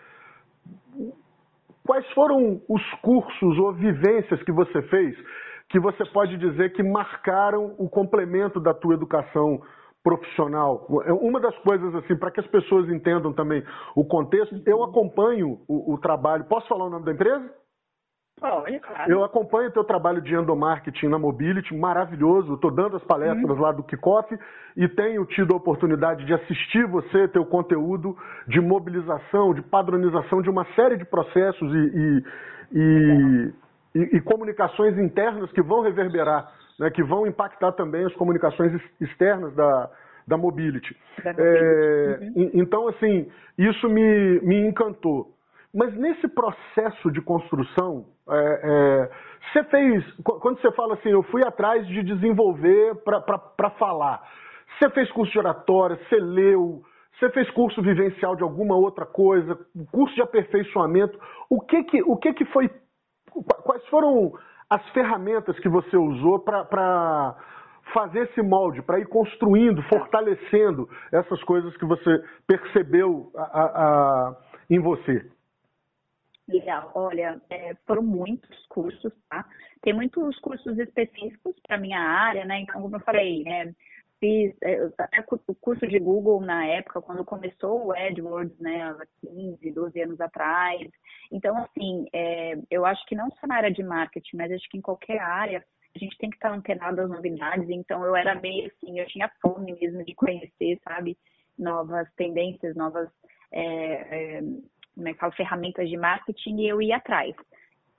quais foram os cursos ou vivências que você fez que você pode dizer que marcaram o complemento da tua educação profissional. É uma das coisas, assim, para que as pessoas entendam também o contexto, eu acompanho o, o, trabalho. Posso falar o nome da empresa? Pode, claro. Eu acompanho o teu trabalho de endomarketing na Mobility, maravilhoso. Estou dando as palestras uhum. lá do Kickoff e tenho tido a oportunidade de assistir você, teu conteúdo de mobilização, de padronização de uma série de processos e, e, e, e, e comunicações internas que vão reverberar, né, que vão impactar também as comunicações externas da, da Mobility. Da mobility. É, uhum. Então, assim, isso me, me encantou. Mas nesse processo de construção, é, é, você fez, quando você fala assim, eu fui atrás de desenvolver para falar, você fez curso de oratória, você leu, você fez curso vivencial de alguma outra coisa, curso de aperfeiçoamento, o que que, o que, que foi, quais foram as ferramentas que você usou para fazer esse molde, para ir construindo, fortalecendo essas coisas que você percebeu a, a, a, em você? Legal. Olha, é, foram muitos cursos, tá? Tem muitos cursos específicos para minha área, né? Então, como eu falei, né? Fiz é, até o curso de Google na época, quando começou o AdWords, né? Há 15, 12 anos atrás. Então, assim, é, eu acho que não só na área de marketing, mas acho que em qualquer área, a gente tem que estar antenado às novidades. Então, eu era meio assim, eu tinha fome mesmo de conhecer, sabe? Novas tendências, novas. É, é, como é que fala, ferramentas de marketing e eu ia atrás.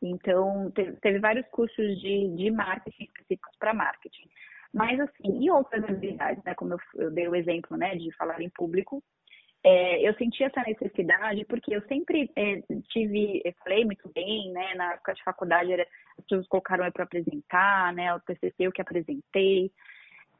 Então, teve, teve vários cursos de, de marketing específicos para marketing. Mas, assim, e outras habilidades, né? Como eu, eu dei o exemplo, né, de falar em público, é, eu senti essa necessidade porque eu sempre é, tive, eu falei muito bem, né, na época de faculdade, era, as pessoas colocaram eu para apresentar, né, o TCC eu que apresentei,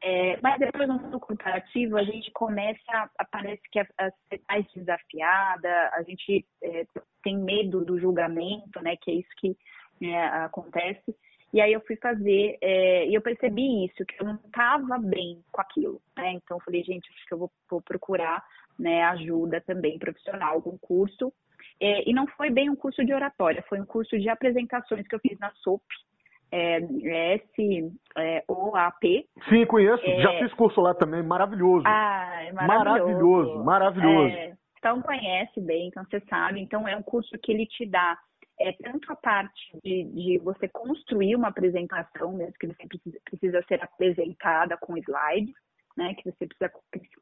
é, mas depois no mundo corporativo a gente começa, parece que a, a ser mais desafiada, a gente é, tem medo do julgamento, né? Que é isso que é, acontece. E aí eu fui fazer, é, e eu percebi isso, que eu não estava bem com aquilo, né? Então eu falei, gente, acho que eu vou, vou procurar né, ajuda também profissional, algum curso. É, e não foi bem um curso de oratória, foi um curso de apresentações que eu fiz na SOP, é, S-O-A-P. Sim, conheço. É... Já fiz curso lá também. Maravilhoso. Ah, é maravilhoso. Maravilhoso, maravilhoso. É, então conhece bem, então você sabe. Então é um curso que ele te dá é, tanto a parte de, de você construir uma apresentação, mesmo que você precisa, precisa ser apresentada com slides, né, que você precisa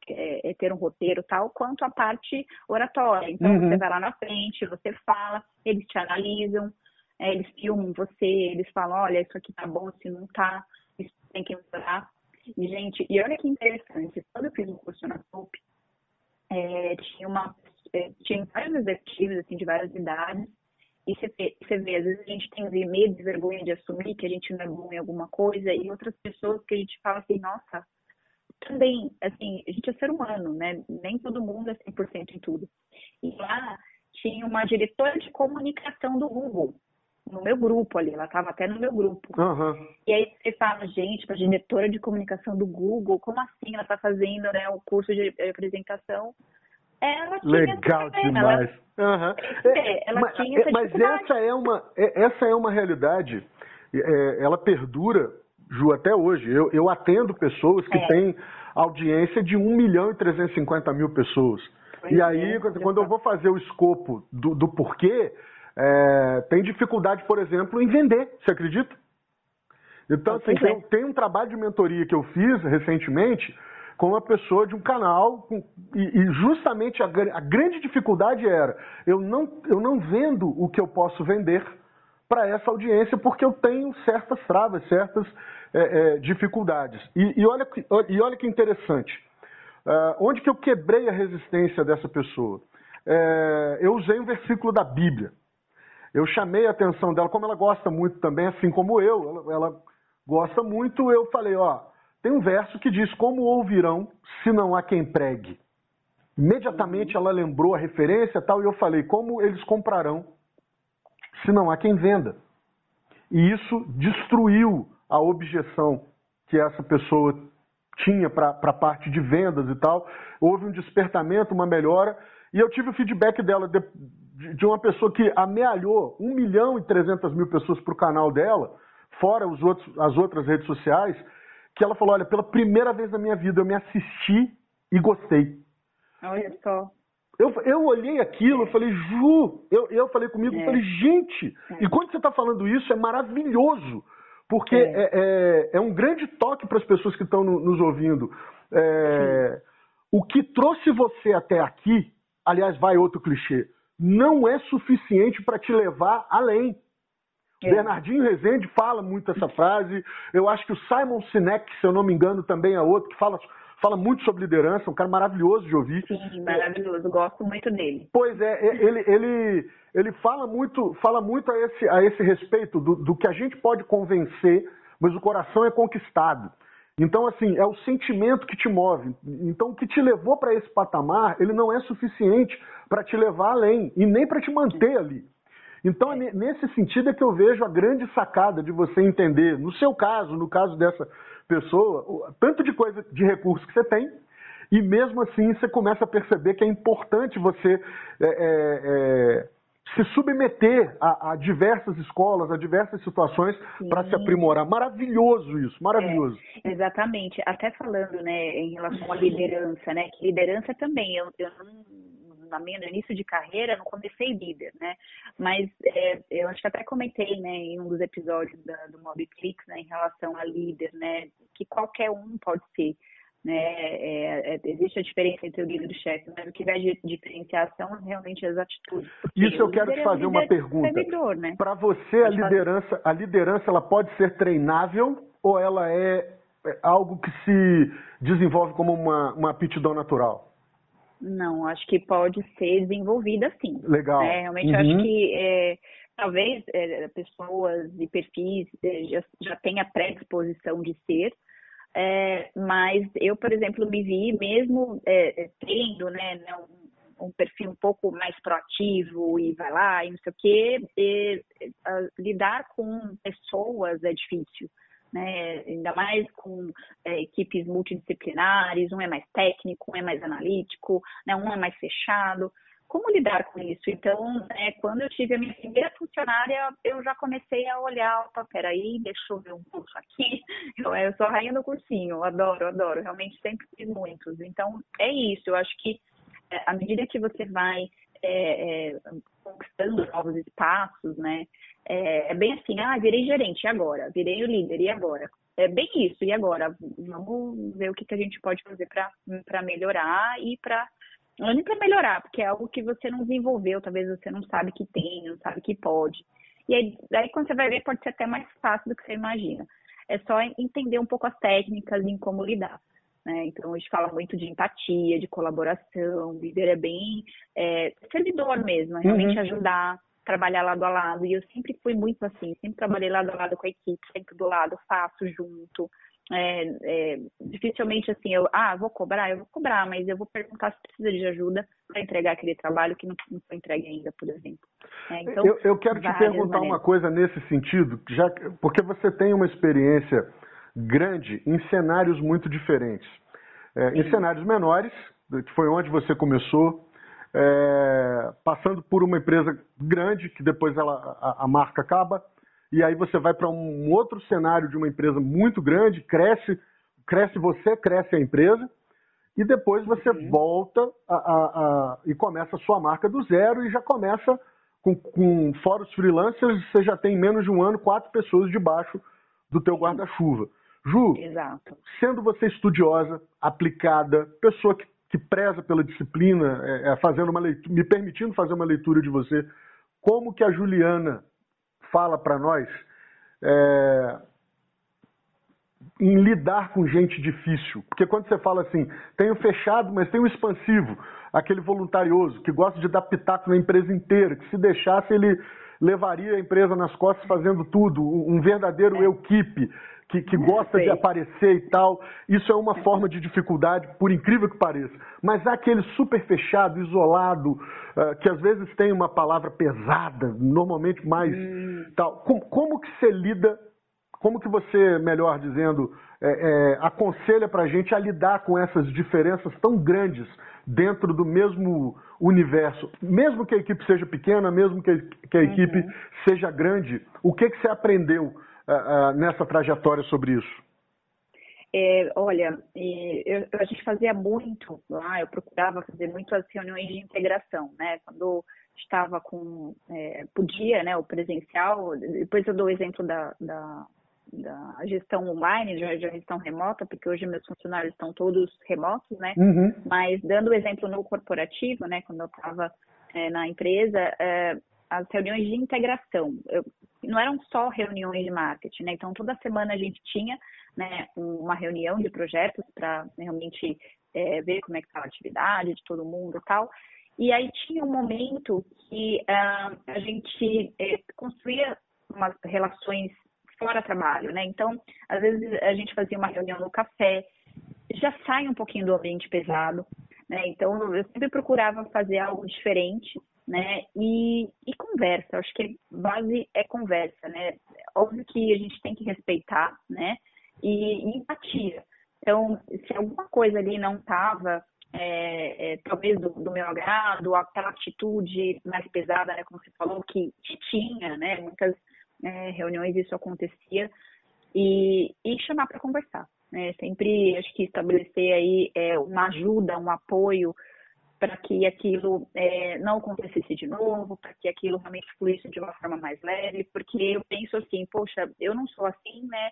é, é, ter um roteiro tal, quanto a parte oratória. Então, uhum. você vai lá na frente, você fala, eles te analisam, é, eles filmam você, eles falam, olha, isso aqui tá bom, se não tá, isso tem que melhorar. E, gente, e olha que interessante, quando eu fiz um curso na SOP, é, tinha, uma, é, tinha vários executivos, assim, de várias idades, e você vê, você vê, às vezes a gente tem medo e vergonha de assumir que a gente não é bom em alguma coisa, e outras pessoas que a gente fala assim, nossa, também, assim, a gente é ser humano, né? Nem todo mundo é 100% em tudo. E lá tinha uma diretora de comunicação do Google, no meu grupo ali, ela estava até no meu grupo. Uhum. E aí você fala, gente, para diretora de comunicação do Google, como assim ela está fazendo né, o curso de apresentação? Ela tinha Legal demais. Ela, uhum. é, ela mas, tinha essa mas essa é uma é, essa é uma realidade. É, ela perdura, Ju, até hoje. Eu, eu atendo pessoas que é. têm audiência de 1 milhão e 350 mil pessoas. Pois e aí, é, quando eu vou fazer o escopo do, do porquê, é, tem dificuldade, por exemplo, em vender, você acredita? Então, assim, tem, tem, um trabalho de mentoria que eu fiz recentemente com uma pessoa de um canal, e, justamente a, a, grande dificuldade era, eu não, eu não vendo o que eu posso vender para essa audiência, porque eu tenho certas travas, certas é, é, dificuldades. E, e, olha, e olha que interessante, uh, onde que eu quebrei a resistência dessa pessoa? É, eu usei um versículo da Bíblia eu chamei a atenção dela, como ela gosta muito também, assim como eu, ela, ela gosta muito, eu falei, ó, tem um verso que diz, como ouvirão se não há quem pregue? Imediatamente ela lembrou a referência tal, e eu falei, como eles comprarão se não há quem venda? E isso destruiu a objeção que essa pessoa tinha para a parte de vendas e tal. Houve um despertamento, uma melhora, e eu tive o feedback dela de, de uma pessoa que amealhou 1 milhão e 300 mil pessoas para o canal dela, fora os outros, as outras redes sociais, que ela falou, olha, pela primeira vez na minha vida eu me assisti e gostei. Olha só. Eu, eu olhei aquilo, eu falei, Ju, eu, eu falei comigo, é. eu falei, gente, é. e quando você está falando isso, é maravilhoso, porque é, é, é, é um grande toque para as pessoas que estão no, nos ouvindo. É, o que trouxe você até aqui, aliás, vai outro clichê, não é suficiente para te levar além. É. Bernardinho Rezende fala muito essa frase. Eu acho que o Simon Sinek, se eu não me engano, também é outro que fala, fala muito sobre liderança, um cara maravilhoso de ouvir. Sim, maravilhoso, gosto muito dele. Pois é, ele, ele, ele fala muito, fala muito a esse, a esse respeito do, do que a gente pode convencer, mas o coração é conquistado. Então, assim, é o sentimento que te move. Então, o que te levou para esse patamar, ele não é suficiente para te levar além e nem para te manter ali. Então, nesse sentido é que eu vejo a grande sacada de você entender, no seu caso, no caso dessa pessoa, tanto de coisa, de recursos que você tem, e mesmo assim você começa a perceber que é importante você é, é, é, se submeter a, a, diversas escolas, a diversas situações para se aprimorar. Maravilhoso isso, maravilhoso. É, exatamente. Até falando né, em relação à liderança, né? Que liderança também, eu, eu não na minha, no início de carreira, não comecei líder, né? Mas é, eu acho que até comentei, né, em um dos episódios da, do MobClix, né, em relação a líder, né, que qualquer um pode ser. Né, é, é, existe a diferença entre o líder e o chefe, mas o que vai de diferenciação realmente as atitudes. Isso eu quero te fazer uma pergunta. Né? Para você, a liderança, a liderança ela pode ser treinável ou ela é, é algo que se desenvolve como uma, uma aptidão natural? Não, acho que pode ser desenvolvida sim. Legal. É, realmente uhum. acho que é, talvez é, pessoas e perfis é, já, já tenha predisposição de ser, é, mas eu, por exemplo, me vi mesmo tendo né, né, um, um, perfil um pouco mais proativo e vai lá e não sei o quê, e, lidar com pessoas é difícil né? ainda mais com é, equipes multidisciplinares, um é mais técnico, um é mais analítico, né? um é mais fechado. Como lidar com isso? Então, né, quando eu tive a minha primeira funcionária, eu já comecei a olhar, opa, peraí, deixa eu ver um curso aqui. Eu, eu sou a rainha do cursinho, adoro, adoro, realmente sempre fiz muitos. Então, é isso, eu acho que é, à medida que você vai é, é, conquistando novos espaços, né? É, é, bem assim, ah, virei gerente, e agora? Virei o líder, e agora? É bem isso, e agora? Vamos ver o que, que a gente pode fazer para melhorar e para. Não nem para melhorar, porque é algo que você não desenvolveu, talvez você não sabe que tem, não sabe que pode. E aí, daí quando você vai ver, pode ser até mais fácil do que você imagina. É só entender um pouco as técnicas em como lidar. Né? Então, a gente fala muito de empatia, de colaboração, o líder é bem é, servidor mesmo, é realmente uhum. ajudar, trabalhar lado a lado. E eu sempre fui muito assim, sempre trabalhei lado a lado com a equipe, sempre do lado, faço junto. É, é, dificilmente assim, eu, ah, vou cobrar, eu vou cobrar, mas eu vou perguntar se precisa de ajuda para entregar aquele trabalho que não, não foi entregue ainda, por exemplo. É, então, eu, eu quero te perguntar maneiras. uma coisa nesse sentido, já porque você tem uma experiência grande em cenários muito diferentes. É, em cenários menores, que foi onde você começou, é, passando por uma empresa grande, que depois ela, a, a marca acaba, e aí você vai para um outro cenário de uma empresa muito grande, cresce, cresce você, cresce a empresa, e depois você uhum. volta a, a, a, e começa a sua marca do zero e já começa com, com fora os freelancers, você já tem em menos de um ano quatro pessoas debaixo do teu guarda-chuva. Ju, Exato. sendo você estudiosa, aplicada, pessoa que, que preza pela disciplina, é, é, fazendo uma leitura, me permitindo fazer uma leitura de você, como que a Juliana fala para nós é, em lidar com gente difícil? Porque quando você fala assim, tem o fechado, mas tem o expansivo, aquele voluntarioso que gosta de dar pitaco na empresa inteira, que se deixasse ele levaria a empresa nas costas fazendo tudo, um verdadeiro é. equipe que, que gosta de aparecer e tal. Isso é uma forma de dificuldade, por incrível que pareça. Mas há aquele super fechado, isolado, uh, que às vezes tem uma palavra pesada, normalmente mais hum. tal. Como, como, que você lida, como que você, melhor dizendo, é, é, aconselha para a gente a lidar com essas diferenças tão grandes dentro do mesmo universo, mesmo que a equipe seja pequena, mesmo que a, que a equipe uhum. seja grande, o que, que você aprendeu uh, uh, nessa trajetória sobre isso? É, olha, eu, a gente fazia muito lá, eu procurava fazer muito as reuniões de integração, né? Quando estava com, é, podia, né, o presencial, depois eu dou o exemplo da, da, da gestão online, da gestão remota, porque hoje meus funcionários estão todos remotos, né? Uhum. Mas dando o exemplo no corporativo, né, quando eu estava é, na empresa, é, as reuniões de integração, eu, não eram só reuniões de marketing, né? Então toda semana a gente tinha, né, uma reunião de projetos para realmente é, ver como é que estava a atividade de todo mundo e tal. E aí tinha um momento que uh, a gente é, construía umas relações fora trabalho, né? Então, às vezes a gente fazia uma reunião no café, já sai um pouquinho do ambiente pesado, né? Então, eu sempre procurava fazer algo diferente, né? E, e conversa, acho que base é conversa, né? Óbvio que a gente tem que respeitar, né? E, e empatia. Então, se alguma coisa ali não estava é, é, talvez do, do, meu agrado, aquela atitude mais pesada, né, como você falou, que, tinha, né, muitas é, reuniões isso acontecia, e, e chamar para conversar. Né? Sempre acho que estabelecer aí é, uma ajuda, um apoio para que aquilo é, não acontecesse de novo, para que aquilo realmente fluísse de uma forma mais leve, porque eu penso assim, poxa, eu não sou assim, né?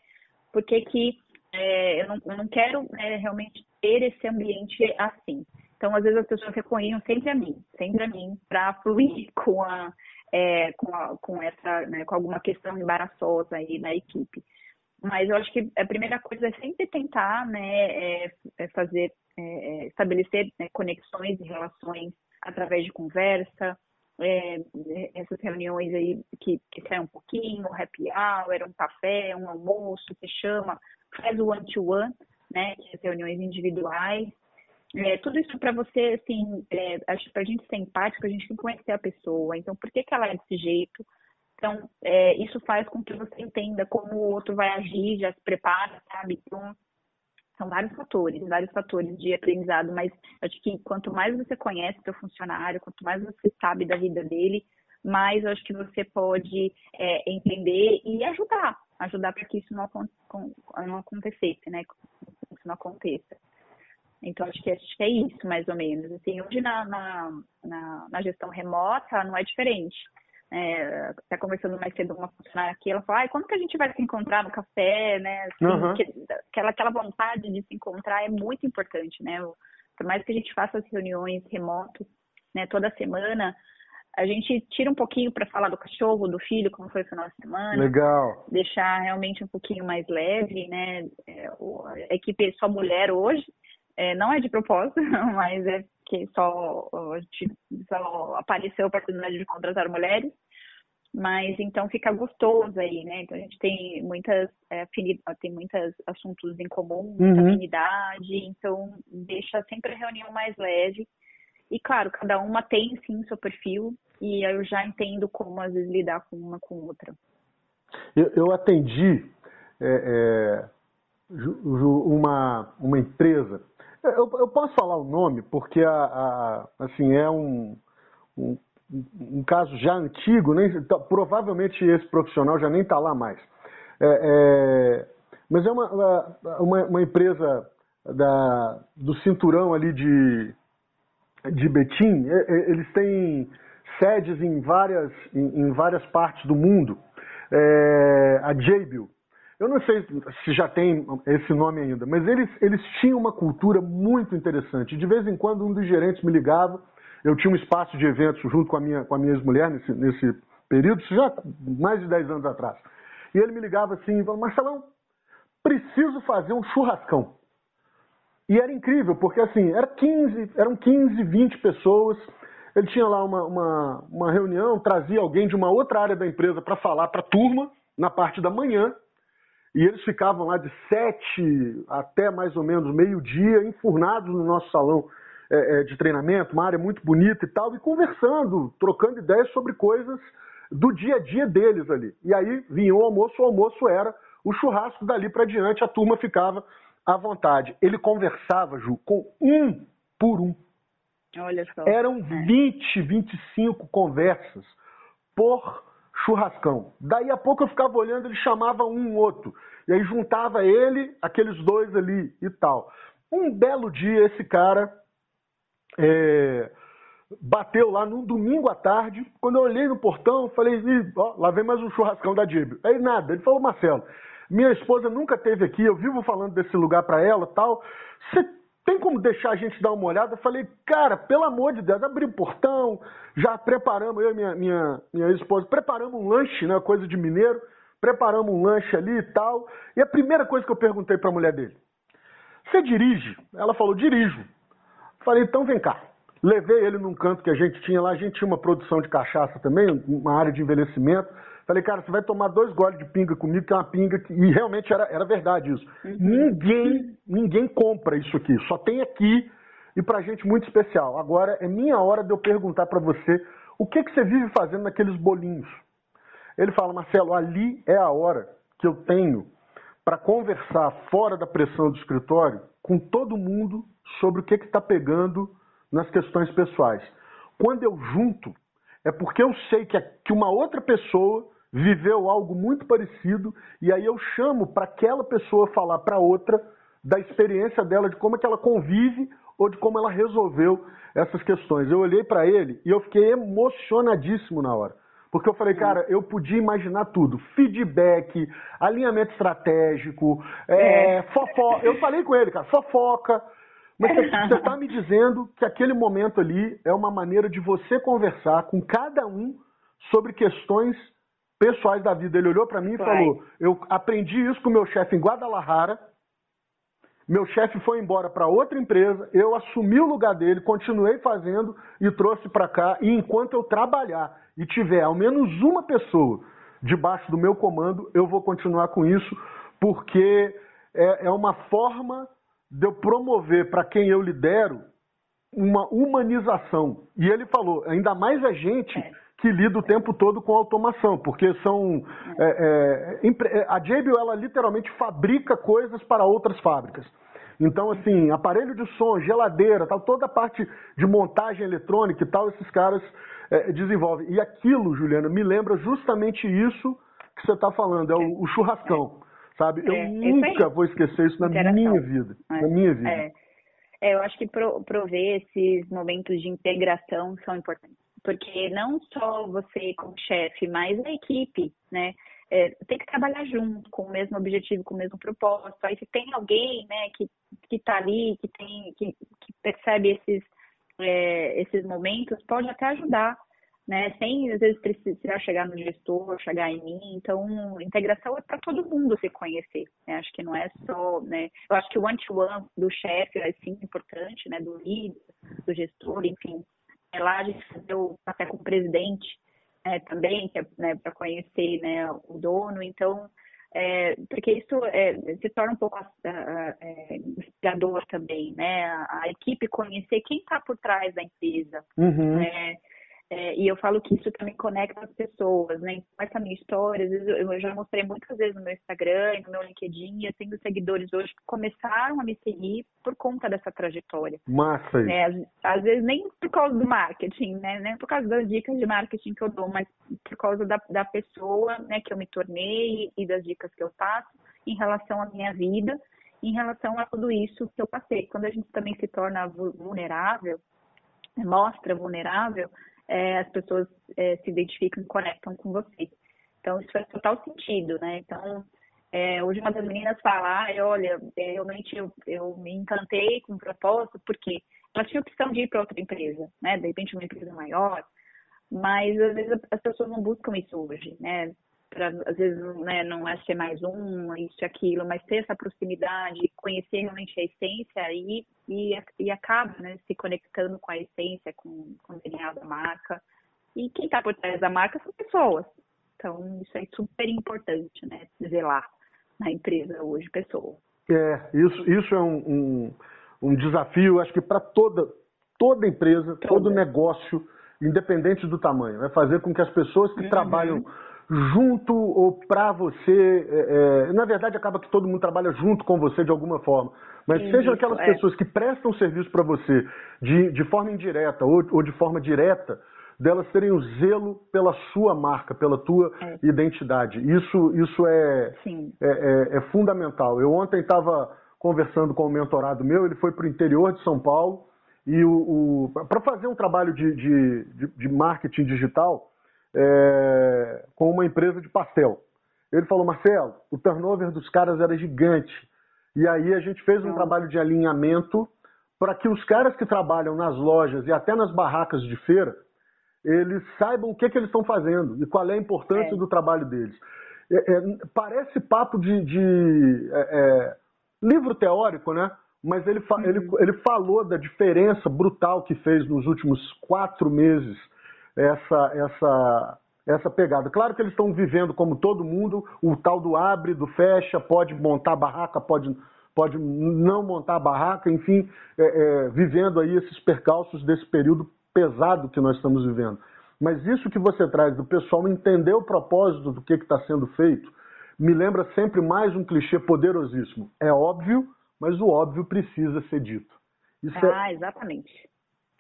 Por que, que é, eu, não, eu, não, quero é, realmente ter esse ambiente assim? Então, às vezes as pessoas reconhecem sempre a mim, sempre a mim, para fluir com a, é, com, a, com, essa, né, com alguma questão embaraçosa aí na equipe. Mas eu acho que a primeira coisa é sempre tentar, né, é, é fazer, é, é, estabelecer né, conexões e relações através de conversa, é, essas reuniões aí que, que saem um pouquinho, happy hour, um café, um almoço, você chama, faz o one-to-one, -one, né, que as reuniões individuais, é, tudo isso para você, assim, é, para a gente ser empático, a gente tem que conhecer a pessoa. Então, por que, que ela é desse jeito? Então, é, isso faz com que você entenda como o outro vai agir, já se prepara, sabe? Então, são vários fatores, vários fatores de aprendizado, mas acho que quanto mais você conhece seu funcionário, quanto mais você sabe da vida dele, mais acho que você pode é, entender e ajudar, ajudar para que isso não, não acontecesse, né? Que isso não aconteça. Então, acho que, acho que é isso, mais ou menos. Assim, hoje, na, na, na, na gestão remota, não é diferente. É, tá conversando mais cedo com uma funcionária aqui, ela falou, ah, quando que a gente vai se encontrar no café, né? Assim, uhum. que, aquela, aquela vontade de se encontrar é muito importante, né? Por mais que a gente faça as reuniões remotas, né, toda semana, a gente tira um pouquinho para falar do cachorro, do filho, como foi o final de semana. Legal. Deixar realmente um pouquinho mais leve, né? É, a equipe é só mulher hoje, é, não é de propósito, mas é que só, só apareceu a oportunidade de contratar mulheres. Mas então fica gostoso aí, né? Então a gente tem muitas é, tem muitos assuntos em comum, muita uhum. afinidade, então deixa sempre a reunião mais leve. E claro, cada uma tem sim seu perfil, e eu já entendo como às vezes lidar com uma com outra. Eu, eu atendi é, é, uma, uma empresa eu, eu, posso falar o nome porque a, a assim é um, um, um, caso já antigo, tá, provavelmente esse profissional já nem está lá mais. É, é, mas é uma, uma, uma, empresa da, do cinturão ali de, de Betim, é, é, eles têm sedes em várias, em várias partes do mundo. É, a Jabil, eu não sei se já tem esse nome ainda, mas eles, eles tinham uma cultura muito interessante. De vez em quando, um dos gerentes me ligava. Eu tinha um espaço de eventos junto com a minha, com a minha ex-mulher nesse, nesse período, já mais de 10 anos atrás. E ele me ligava assim e falava: Marcelão, preciso fazer um churrascão. E era incrível, porque assim, era 15, eram 15, 20 pessoas. Ele tinha lá uma, uma, uma reunião, trazia alguém de uma outra área da empresa para falar para a turma na parte da manhã e eles ficavam lá de sete até mais ou menos meio-dia, enfurnados no nosso salão é, é, de treinamento, uma área muito bonita e tal, e conversando, trocando ideias sobre coisas do dia a dia deles ali. E aí vinha o almoço, o almoço era o churrasco, dali para diante a turma ficava à vontade. Ele conversava, Ju, com um por um. Olha só. Eram 20, é. 25 conversas por churrascão. Daí a pouco eu ficava olhando, ele chamava um outro. e aí juntava ele, aqueles dois ali e tal. Um belo dia, esse cara é, bateu lá num domingo à tarde. Quando eu olhei no portão, falei, ó, lá vem mais um churrascão da Dibio. Aí nada, ele falou, Marcelo, minha esposa nunca teve aqui, eu vivo falando desse lugar para ela tal. Você tem como deixar a gente dar uma olhada? Eu falei, cara, pelo amor de Deus, abri o portão, já preparamos, eu e minha, minha, minha esposa, preparamos um lanche, né, coisa de mineiro, preparamos um lanche ali e tal. E a primeira coisa que eu perguntei para a mulher dele, você dirige? Ela falou, dirijo. Falei, então vem cá. Levei ele num canto que a gente tinha lá, a gente tinha uma produção de cachaça também, uma área de envelhecimento. Falei, cara, você vai tomar dois goles de pinga comigo, que é uma pinga que. E realmente era, era verdade isso. Uhum. Ninguém, ninguém compra isso aqui. Só tem aqui e pra gente muito especial. Agora é minha hora de eu perguntar para você o que, que você vive fazendo naqueles bolinhos. Ele fala, Marcelo, ali é a hora que eu tenho para conversar fora da pressão do escritório com todo mundo sobre o que está pegando nas questões pessoais. Quando eu junto, é porque eu sei que, que uma outra pessoa viveu algo muito parecido e aí eu chamo para aquela pessoa falar para outra da experiência dela, de como é que ela convive ou de como ela resolveu essas questões. Eu olhei para ele e eu fiquei emocionadíssimo na hora. Porque eu falei, cara, eu podia imaginar tudo. Feedback, alinhamento estratégico, é, é. fofoca. Eu falei com ele, cara, fofoca. Mas você está me dizendo que aquele momento ali é uma maneira de você conversar com cada um sobre questões pessoais da vida. Ele olhou para mim e falou: Eu aprendi isso com o meu chefe em Guadalajara. Meu chefe foi embora para outra empresa, eu assumi o lugar dele, continuei fazendo e trouxe para cá. E enquanto eu trabalhar e tiver ao menos uma pessoa debaixo do meu comando, eu vou continuar com isso, porque é, é uma forma de eu promover para quem eu lidero uma humanização. E ele falou, ainda mais a gente é que lida o tempo todo com automação, porque são é, é, é a JBL ela literalmente fabrica coisas para outras fábricas. Então, assim, aparelho de som, geladeira, tal, toda a parte de montagem eletrônica e tal, esses caras é, desenvolvem. E aquilo, Juliana, me lembra justamente isso que você está falando, é o, o churrascão, sabe? Eu é, nunca vou esquecer isso na minha vida, na minha vida. É, eu acho que prover esses momentos de integração são importantes porque não só você como chefe, mas a equipe, né? É, tem que trabalhar junto, com o mesmo objetivo, com o mesmo propósito. Aí se tem alguém, né, que que está ali, que tem, que, que percebe esses é, esses momentos, pode até ajudar, né? Sem às vezes precisar chegar no gestor, chegar em mim. Então, integração é para todo mundo se conhecer. Né? Acho que não é só, né? Eu acho que o one-to-one -one do chefe é sim importante, né? Do líder, do gestor, enfim lá a gente fazia café com o presidente é, também, que é né, para conhecer né, o dono. Então, é, porque isso é, se torna um pouco é, inspirador também, né? A, a, equipe conhecer quem está por trás da empresa. Uhum. Né? É, e eu falo que isso também conecta as pessoas, né? Então, essa minha história, às vezes eu, eu, já mostrei muitas vezes no meu Instagram e no meu LinkedIn, eu tenho seguidores hoje que começaram a me seguir por conta dessa trajetória. Massa isso. É, às, às, vezes nem por causa do marketing, né? Nem por causa das dicas de marketing que eu dou, mas por causa da, da pessoa né, que eu me tornei e das dicas que eu passo em relação à minha vida, em relação a tudo isso que eu passei. Quando a gente também se torna vulnerável, mostra vulnerável, é, as pessoas é, se identificam e conectam com você. Então, isso faz total sentido, né? Então, é, hoje uma das meninas fala, olha, realmente eu, eu me encantei com o propósito, porque ela tinha opção de ir para outra empresa, né? De repente uma empresa maior, mas às vezes as pessoas não buscam isso hoje, né? Para às vezes né, não é ser mais um, isso e aquilo, mas ter essa proximidade, conhecer realmente a essência e, e, e acaba né, se conectando com a essência, com, com o DNA da marca. E quem está por trás da marca são pessoas. Então, isso é super importante, né? Zelar na empresa hoje, pessoas. É, isso, isso é um, um, um desafio, acho que para toda, toda empresa, toda. todo negócio, independente do tamanho. É fazer com que as pessoas que uhum. trabalham junto ou para você. É, é, na verdade, acaba que todo mundo trabalha junto com você de alguma forma. Mas Sim, sejam aquelas é. pessoas que prestam serviço para você de, de forma indireta ou, ou de forma direta, delas terem o zelo pela sua marca, pela tua é. identidade. Isso, isso é, é, é, é, fundamental. Eu ontem estava conversando com um mentorado meu, ele foi para o interior de São Paulo e o, o para fazer um trabalho de, de, de, de marketing digital é, com uma empresa de pastel. Ele falou, Marcelo, o turnover dos caras era gigante. E aí a gente fez um trabalho de alinhamento para que os caras que trabalham nas lojas e até nas barracas de feira, eles saibam o que, que eles estão fazendo e qual é a importância é. do trabalho deles. É, é, parece papo de, de é, é, livro teórico, né? Mas ele, uhum. ele, ele falou da diferença brutal que fez nos últimos quatro meses essa, essa, essa pegada. Claro que eles estão vivendo como todo mundo, o tal do abre, do fecha, pode montar barraca, pode, pode não montar barraca, enfim, é, é, vivendo aí esses percalços desse período pesado que nós estamos vivendo. Mas isso que você traz do pessoal entender o propósito do que está sendo feito, me lembra sempre mais um clichê poderosíssimo. É óbvio, mas o óbvio precisa ser dito. Isso é ah, é exatamente.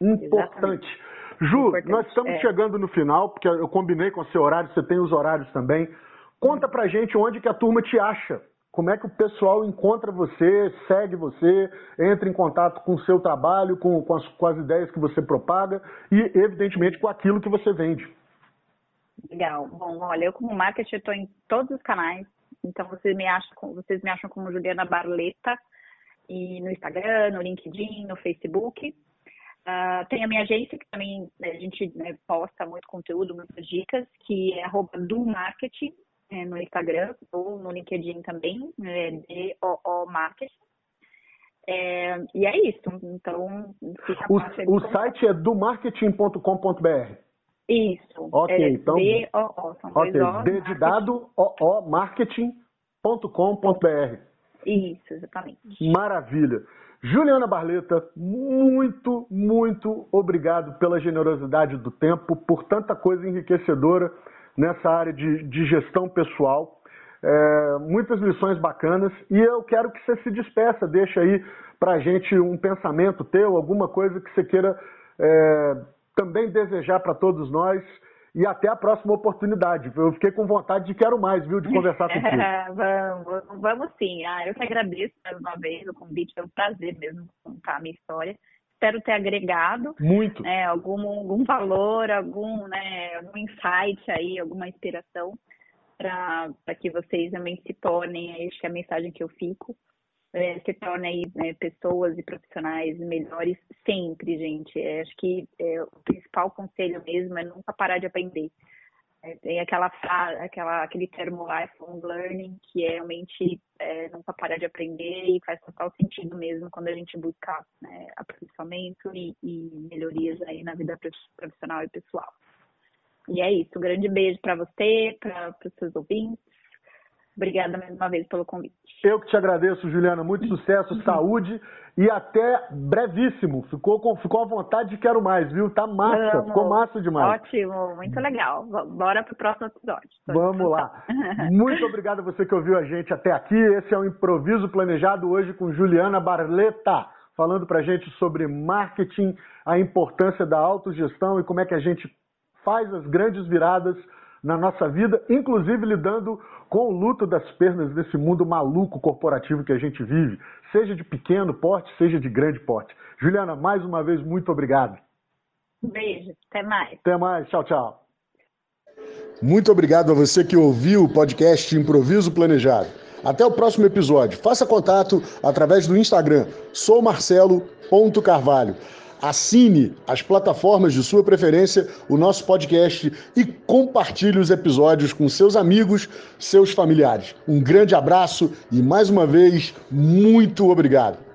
Importante. Exatamente. Ju, importante. nós estamos é. chegando no final, porque eu combinei com o seu horário, você tem os horários também. Conta pra gente onde que a turma te acha. Como é que o pessoal encontra você, segue você, entra em contato com o seu trabalho, com, com, as, com as ideias que você propaga e, evidentemente, com aquilo que você vende. Legal. Bom, olha, eu como marketing estou em todos os canais. Então vocês me acham, vocês me acham como Juliana Barleta e no Instagram, no LinkedIn, no Facebook. Uh, tem a minha agência, que também né, a gente né, posta muito conteúdo, muitas dicas, que é arroba do marketing é, no Instagram ou no LinkedIn também, é D-O-O Marketing. É, e é isso. Então, o, o site é domarketing.com.br. Isso. Ok, é então. D-O-O, são okay. dois O. D de dado, O-O, marketing.com.br. Isso, exatamente. Maravilha. Juliana Barleta, muito, muito obrigado pela generosidade do tempo, por tanta coisa enriquecedora nessa área de, de gestão pessoal. É, muitas lições bacanas e eu quero que você se despeça, deixa aí para a gente um pensamento teu, alguma coisa que você queira é, também desejar para todos nós e até a próxima oportunidade. Eu fiquei com vontade de quero mais, viu, de conversar contigo. vamos, vamos sim. Ah, eu que agradeço mais uma vez o convite, foi um prazer mesmo contar a minha história. Espero ter agregado muito né, algum, algum valor, algum, né, algum insight aí, alguma inspiração para que vocês também se tornem, acho que é a mensagem que eu fico, é, se tornem né, pessoas e profissionais melhores sempre, gente. É, acho que é, o principal conselho mesmo é nunca parar de aprender. É, tem aquela, aquela, aquele termo lifelong learning que é realmente é, nunca parar de aprender e faz total sentido mesmo quando a gente busca né, aperfeiçoamento e, e melhorias aí na vida profissional e pessoal. E é isso. Um grande beijo para você, para os seus ouvintes. Obrigada mais uma vez pelo convite. Eu que te agradeço, Juliana. Muito sucesso, uhum. saúde e até brevíssimo. Ficou, com, ficou à vontade de quero mais, viu? Tá massa, Vamos. ficou massa demais. Ótimo, muito legal. Bora pro próximo episódio. Vamos lá. muito obrigado a você que ouviu a gente até aqui. Esse é o Improviso Planejado hoje com Juliana Barleta, falando pra gente sobre marketing, a importância da autogestão e como é que a gente faz as grandes viradas na nossa vida, inclusive lidando com o luto das pernas desse mundo maluco corporativo que a gente vive, seja de pequeno porte, seja de grande porte. Juliana, mais uma vez, muito obrigado. Um beijo, até mais. Até mais, tchau, tchau. Muito obrigado a você que ouviu o podcast Improviso Planejado. Até o próximo episódio. Faça contato através do Instagram, soumarcelo.carvalho. Assine as plataformas de sua preferência, o nosso podcast e compartilhe os episódios com seus amigos, seus familiares. Um grande abraço e mais uma vez, muito obrigado.